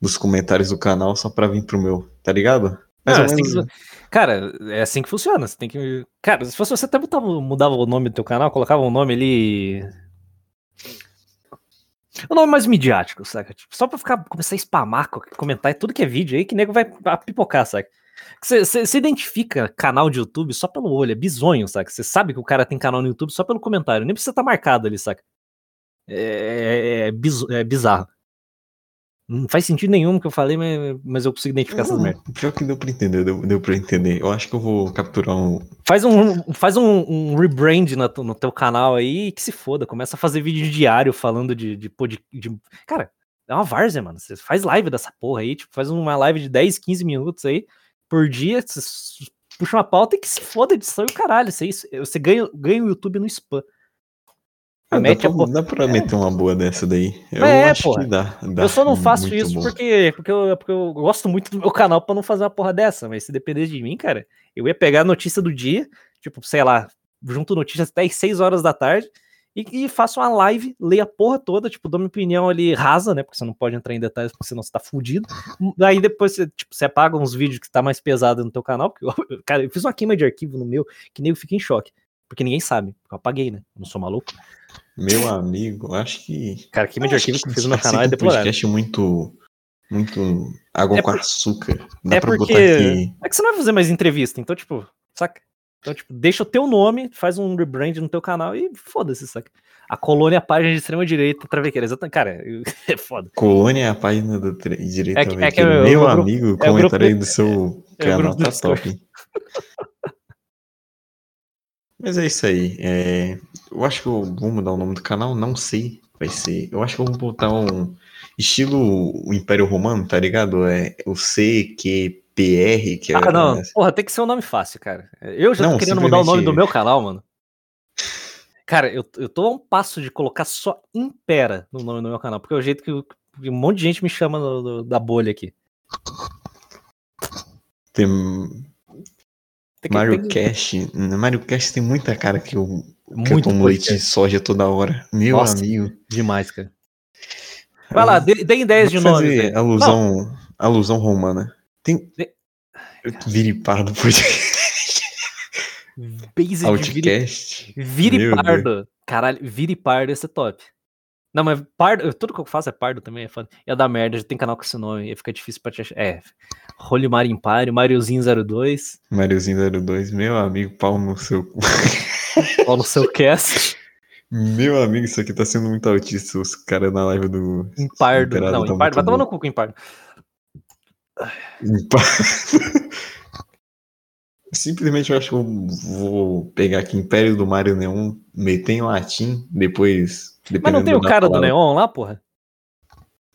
dos comentários do canal só pra vir pro meu, tá ligado? Mais
Não,
ou
assim
menos-
que- cara, é assim que funciona. Você tem que. Cara, se fosse você até botava, mudava o nome do teu canal, colocava um nome ali. O nome mais midiático, saca? Tipo, só pra ficar, começar a spamar, co- comentar tudo que é vídeo aí, que nego vai pipocar, saca? Você, identifica canal de YouTube só pelo olho, é bizonho, saca? Você sabe que o cara tem canal no YouTube só pelo comentário, nem precisa estar marcado ali, saca? É, é, é bizo- é bizarro. Não faz sentido nenhum o que eu falei, mas, mas eu consigo identificar essas merdas.
Pior que deu pra entender, deu, deu pra entender. Eu acho que eu vou capturar um.
Faz um, faz um, um rebrand tu- no teu canal aí e que se foda. Começa a fazer vídeo diário falando de, de, pod- de- Cara, é uma várzea, mano. Você faz live dessa porra aí, tipo, faz uma live de 10, 15 minutos aí por dia, você puxa uma pauta e que se foda a edição e o caralho. Você, isso- você ganha, ganha o YouTube no spam.
Ah, dá, pra, dá pra meter uma boa dessa daí. Eu
É,
acho
porra.
que dá, dá
Eu só não faço isso
bom.
porque, porque, eu, porque eu gosto muito do meu canal pra não fazer uma porra dessa. Mas se dependesse de mim, cara, eu ia pegar a notícia do dia, tipo, sei lá, junto notícias até às 6 horas da tarde e, e faço uma live, leio a porra toda, tipo, dou minha opinião ali rasa, né? Porque você não pode entrar em detalhes, porque senão você tá fudido. Aí depois você, tipo, você apaga uns vídeos que tá mais pesado no teu canal. Porque, eu- [LAUGHS] cara, eu fiz uma queima de arquivo no meu que nem eu fiquei em choque. Porque ninguém sabe. Eu apaguei, né? Eu não sou maluco.
Meu amigo, acho que.
Cara, queima de
acho
arquivo que eu fiz no meu canal é
que
deplorável.
podcast muito. Muito água
É
com
por-
açúcar. Dá
é
pra
porque-
botar aqui.
É que você não vai fazer mais entrevista, então, tipo, saca? Então, tipo, deixa o teu nome, faz um rebrand no teu canal e foda-se, saca? A colônia é a página de extrema-direita travequeira. Exatamente. Cara, [LAUGHS] é foda.
Colônia é a página da direita.
É que- é que
que
é
meu amigo,
é
comentário aí
do-
seu [LAUGHS]
é
canal tá top. [LAUGHS] Mas é isso aí. é, Eu acho que eu vou mudar o nome do canal, não sei. Vai ser. Eu acho que eu vou botar um. Estilo o Império Romano, tá ligado? É o CQPR, que é.
Ah, não. Porra, tem que ser um nome fácil, cara. Eu já tô
Não,
querendo mudar o nome do
simplesmente-
meu canal, mano. Cara, eu, eu tô a um passo de colocar só Impera no nome do meu canal, porque é o jeito que, um monte de gente me chama do- do- da bolha aqui.
Tem
Tem
Mario
tem
Cash. Mario Cash tem muita cara que eu, que eu tomo leite de soja toda hora. Meu
Nossa.
amigo.
Demais, cara. Vai lá, dê, ideias de aí.
alusão, alusão romana. Tem.
De-
Viripardo podcast.
Base de viri,
Outcast.
vire
Meu
pardo. Caralho, vire pardo, esse é top. Não, mas pardo, tudo que eu faço é pardo também, é foda. Ia dar merda, já tem canal com esse nome, ia ficar difícil pra te achar. É, Role Mario Empire, Mariozinho 02,
Mariozinho 02, meu amigo, pau no seu cu. [LAUGHS]
ó no seu cast,
Meu amigo, isso aqui tá sendo muito autista. Os caras na live do.
Impardo. Não,
tá
Impardo, vai tomar no cu com Impardo.
Impa- [LAUGHS] Simplesmente eu acho que eu vou pegar aqui Império do Mario Neon, meter em latim, depois.
Mas não tem o cara do
palavra-
Neon lá, porra?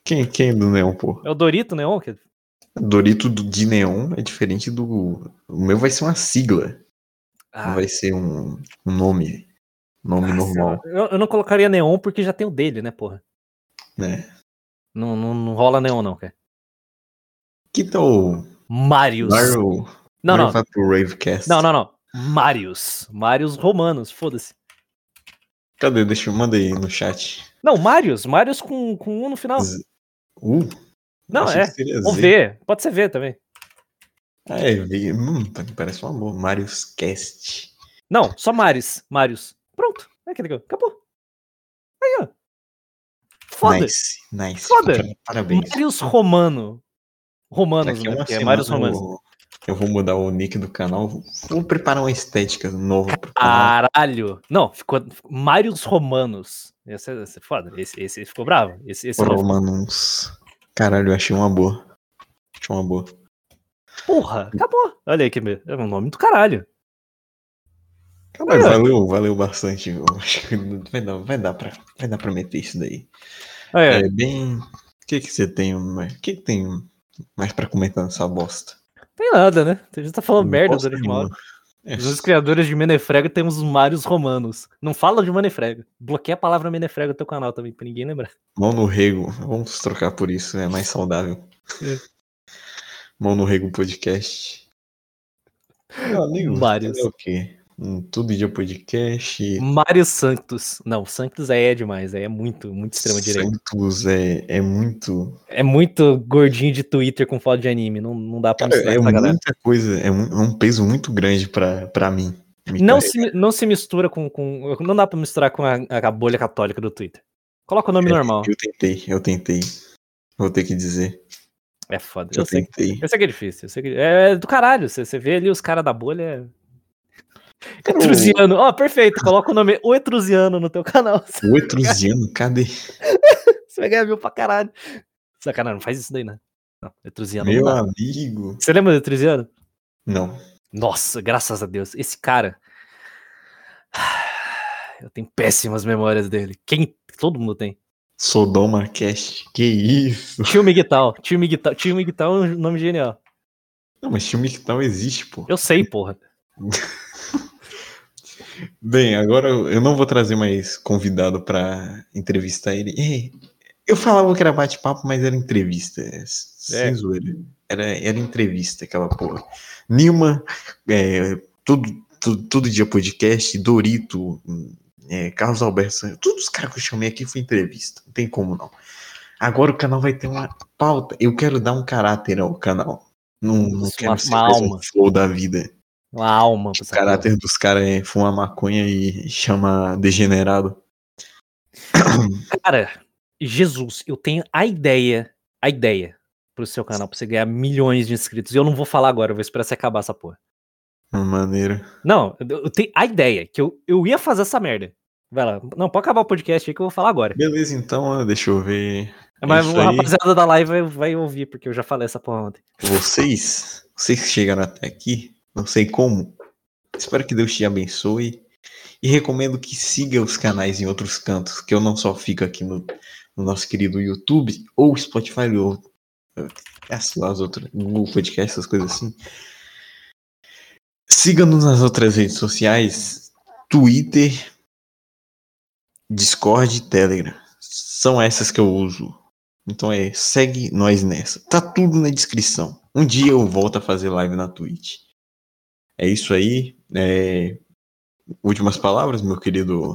Quem, quem é do Neon, pô?
É o Dorito Neon? Que...
Dorito do, de Neon é diferente do. O meu vai ser uma sigla.
Ah,
Não vai ser um, um nome. Nome normal,
eu, eu não colocaria Neon porque já tem o dele, né, porra?
né?
Não, não, não rola Neon, não, cara.
Que tal
Marius.
Mario.
Não,
Mario
não.
Ravecast?
Não, não, não. Marius. Marius romanos, foda-se.
Cadê? Deixa eu mandar aí no chat.
Não, Marius. Marius com, com um no final.
Z- Uh,
Não, é. Ou. V. Pode ser V também.
Ah, é, V. Hum, parece um amor. Marius Cast.
Não, só Marius. Marius. Pronto. É que legal. Acabou. Aí, ó. Foda.
Nice, nice.
Foda.
Parabéns.
Marius Romano. Romanos,
a
né? é Marius Romanos.
Eu, vou mudar o nick do canal. Vou, vou preparar uma estética nova.
Caralho. Não, ficou. Marius Romanos. Esse, é- esse é foda. Esse, esse ficou bravo. Esse, esse
Romanus. Caralho, eu achei uma boa. Achei uma boa.
Porra, acabou. Olha aí que é um nome do caralho. É.
valeu, valeu bastante. Eu acho que vai dar, vai dar, pra, vai dar pra meter isso daí.
É,
É bem. O que que você tem? O que que tem mais pra comentar nessa bosta?
Tem nada, né? A gente tá falando merda
Bosta
durante uma hora.
nenhuma. É,
Os criadores de Menefrega temos os Marios Romanos. Não fala de Menefrega. Bloqueia a palavra Menefrega no teu canal também, pra ninguém lembrar.
Mão no rego. Vamos trocar por isso, é mais saudável.
É.
Mão no rego podcast. Meu amigo,
Vários.
fazer o quê? Um Todo Dia Podcast.
Mário Santos. Não, Santos é demais, é muito, muito extrema direita.
Santos é, é muito.
É muito gordinho de Twitter com foto de anime, não, não dá pra
Cara,
misturar
é
essa galera.
muita coisa, é um, é um peso muito grande pra, pra mim.
Não se, não se mistura com, com. Não dá pra misturar com a, a bolha católica do Twitter. Coloca o nome normal.
Eu tentei, eu tentei. Vou ter que dizer.
É foda.
Eu,
Eu sei,
tentei.
eu sei que é difícil. Eu sei que... É do caralho. Você, você vê ali os caras da bolha. Etrusiano. Ó, perfeito. Coloca o nome O Etrusiano no teu canal.
O Etrusiano, cadê? [LAUGHS]
Você vai ganhar mil pra caralho. Sacanagem, não faz isso daí, né? Não, Etrusiano
Meu
não
amigo.
Você lembra do Etrusiano?
Não.
Nossa, graças a Deus. Esse cara. [SIGHS] Eu tenho péssimas memórias dele. Quem. Todo mundo tem.
Sodoma Cast. Que isso?
Tio Miguel. Tio Miguel. Tio Miguel é um nome genial.
Não, mas time que tal existe, pô.
Eu sei, porra. [LAUGHS]
Bem, agora eu não vou trazer mais convidado pra entrevistar ele. Ei, eu falava que era bate-papo, mas era entrevista. é, Sem
É.
zoeira. Era, era entrevista, aquela porra. Nilma, é, todo, todo, todo dia podcast, Dorito, é, Carlos Alberto, todos os caras que eu chamei aqui foi entrevista. Não tem como não. Agora o canal vai ter uma pauta. Eu quero dar um caráter ao canal. Não, não quero ser
uma
mais um
alma.
flow da vida.
Uma alma.
O caráter dos caras é fumar maconha e chama degenerado. [COUGHS]
Cara, Jesus, eu tenho a ideia, a ideia pro seu canal, pra você ganhar milhões de inscritos. E eu não vou falar agora, eu vou esperar você acabar essa porra.
Maneiro.
Não, eu, tenho a ideia, que eu, eu ia fazer essa merda. Vai lá. Não, pode acabar o podcast aí que eu vou falar agora.
Beleza, então, deixa eu ver.
Mas
isso
a
aí.
rapaziada da live vai, vai ouvir, porque eu já falei essa porra ontem.
Vocês, vocês que chegaram até aqui, não sei como. Espero que Deus te abençoe. E recomendo que siga os canais em outros cantos, que eu não só fico aqui no, no nosso querido YouTube ou Spotify ou essas as outras, Google Podcast, essas coisas assim. Siga-nos nas outras redes sociais, Twitter, Discord e Telegram. São essas que eu uso. Então é, segue nós nessa. Tá tudo na descrição. Um dia eu volto a fazer live na Twitch. É isso aí. É, Últimas palavras, meu querido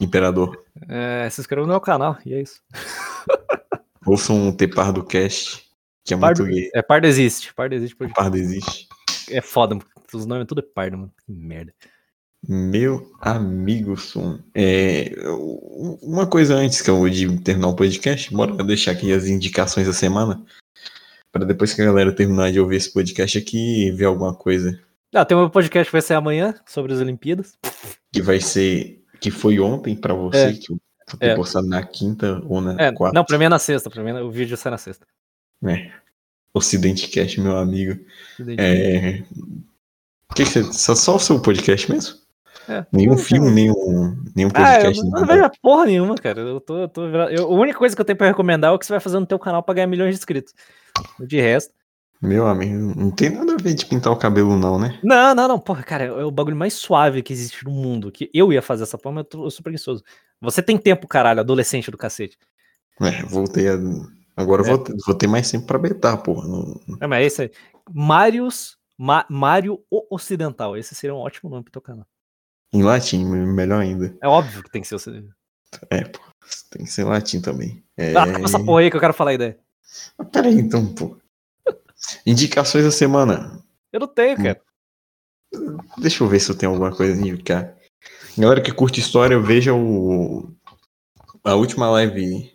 imperador.
É, se inscreva no meu canal, e é isso. [LAUGHS]
Ouça um Tepar do Cast, que é
Pardo,
muito gay.
é, Pardo existe. Pardo existe. podcast.
Pardo existe.
É foda, os nomes tudo é pardo, mano. Que merda.
Meu amigo Som. É, uma coisa antes que eu de terminar o podcast, bora deixar aqui as indicações da semana. Para depois que a galera terminar de ouvir esse podcast aqui, ver alguma coisa
Ah, tem um podcast que vai ser amanhã sobre as Olimpíadas.
que vai ser. que foi ontem para você,
É.
que eu vou ter
É.
postado na quinta ou na
É,
quarta.
não, pra mim é na sexta. Pra mim é- o vídeo sai na sexta.
É. Ocidente Cast, meu amigo. É. Que que você, só, o seu podcast mesmo?
É.
Nenhum
Não,
filme, nenhum, nenhum
Ah, eu
podcast.
não, eu não
nada.
vejo porra nenhuma, cara. Eu tô, eu tô eu- a única coisa que eu tenho pra recomendar é o que você vai fazer no teu canal pra ganhar milhões de inscritos. De resto.
Meu amigo, não tem nada a ver de pintar o cabelo, não, né?
Não, não, não. Porra, cara, é o bagulho mais suave que existe no mundo. Que eu ia fazer essa porra, mas eu, tô, eu sou preguiçoso. Você tem tempo, caralho, adolescente do cacete.
É, voltei a. Agora
É.
vou, ter- vou ter mais tempo pra betar, porra. Não-
É, mas é isso aí. Marios. Ma, Mário Ocidental. Esse seria um ótimo nome pro teu canal.
Em latim, me- melhor ainda.
É óbvio que tem que ser ocidental.
É, pô. Tem que ser latim também. É...
Ah, essa porra aí que eu quero falar a ideia.
Ah, Peraí, então, pô. Indicações da semana.
Eu não tenho, cara.
Deixa eu ver se eu tenho alguma coisa a indicar. Galera que curte história, veja o. A última live.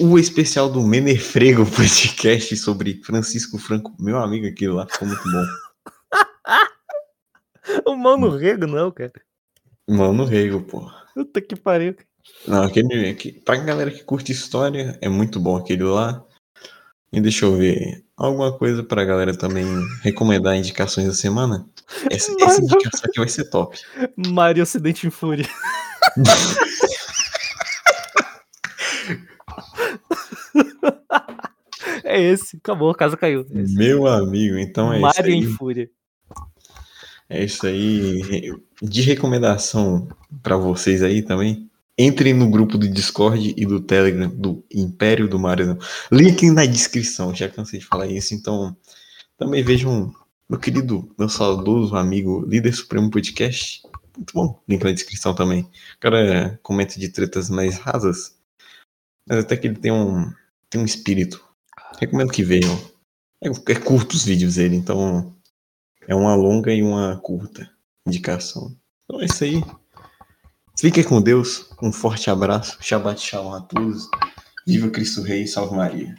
O especial do Menefrego [LAUGHS] podcast sobre Francisco Franco. Meu amigo, aquilo lá ficou muito bom. [LAUGHS]
O Mano Rego, não, cara.
Mano Rego, pô.
Puta que pariu. cara.
Não, aquele. aqui- Pra galera que curte história, é muito bom aquele lá. E deixa eu ver. Alguma coisa pra galera também recomendar indicações da semana? Essa, [LAUGHS] essa indicação aqui vai ser top.
Mário Ocidente em Fúria. [LAUGHS] é esse. Acabou, a casa caiu. É.
Meu amigo, então é isso
Mário
aí.
em Fúria.
É isso aí. De recomendação pra vocês aí também. Entrem no grupo do Discord e do Telegram do Império do Mario. Link na descrição. Já cansei de falar isso. Então, também vejam meu querido, meu saudoso amigo Líder Supremo Podcast. Muito bom, link na descrição também. O cara comenta de tretas mais rasas, mas até que ele tem um, tem um espírito. Recomendo que vejam. É, é curto os vídeos dele, então é uma longa e uma curta indicação. Então é isso aí. Fique com Deus. Um forte abraço. Shabbat shalom a todos. Viva Cristo Rei. Salve Maria.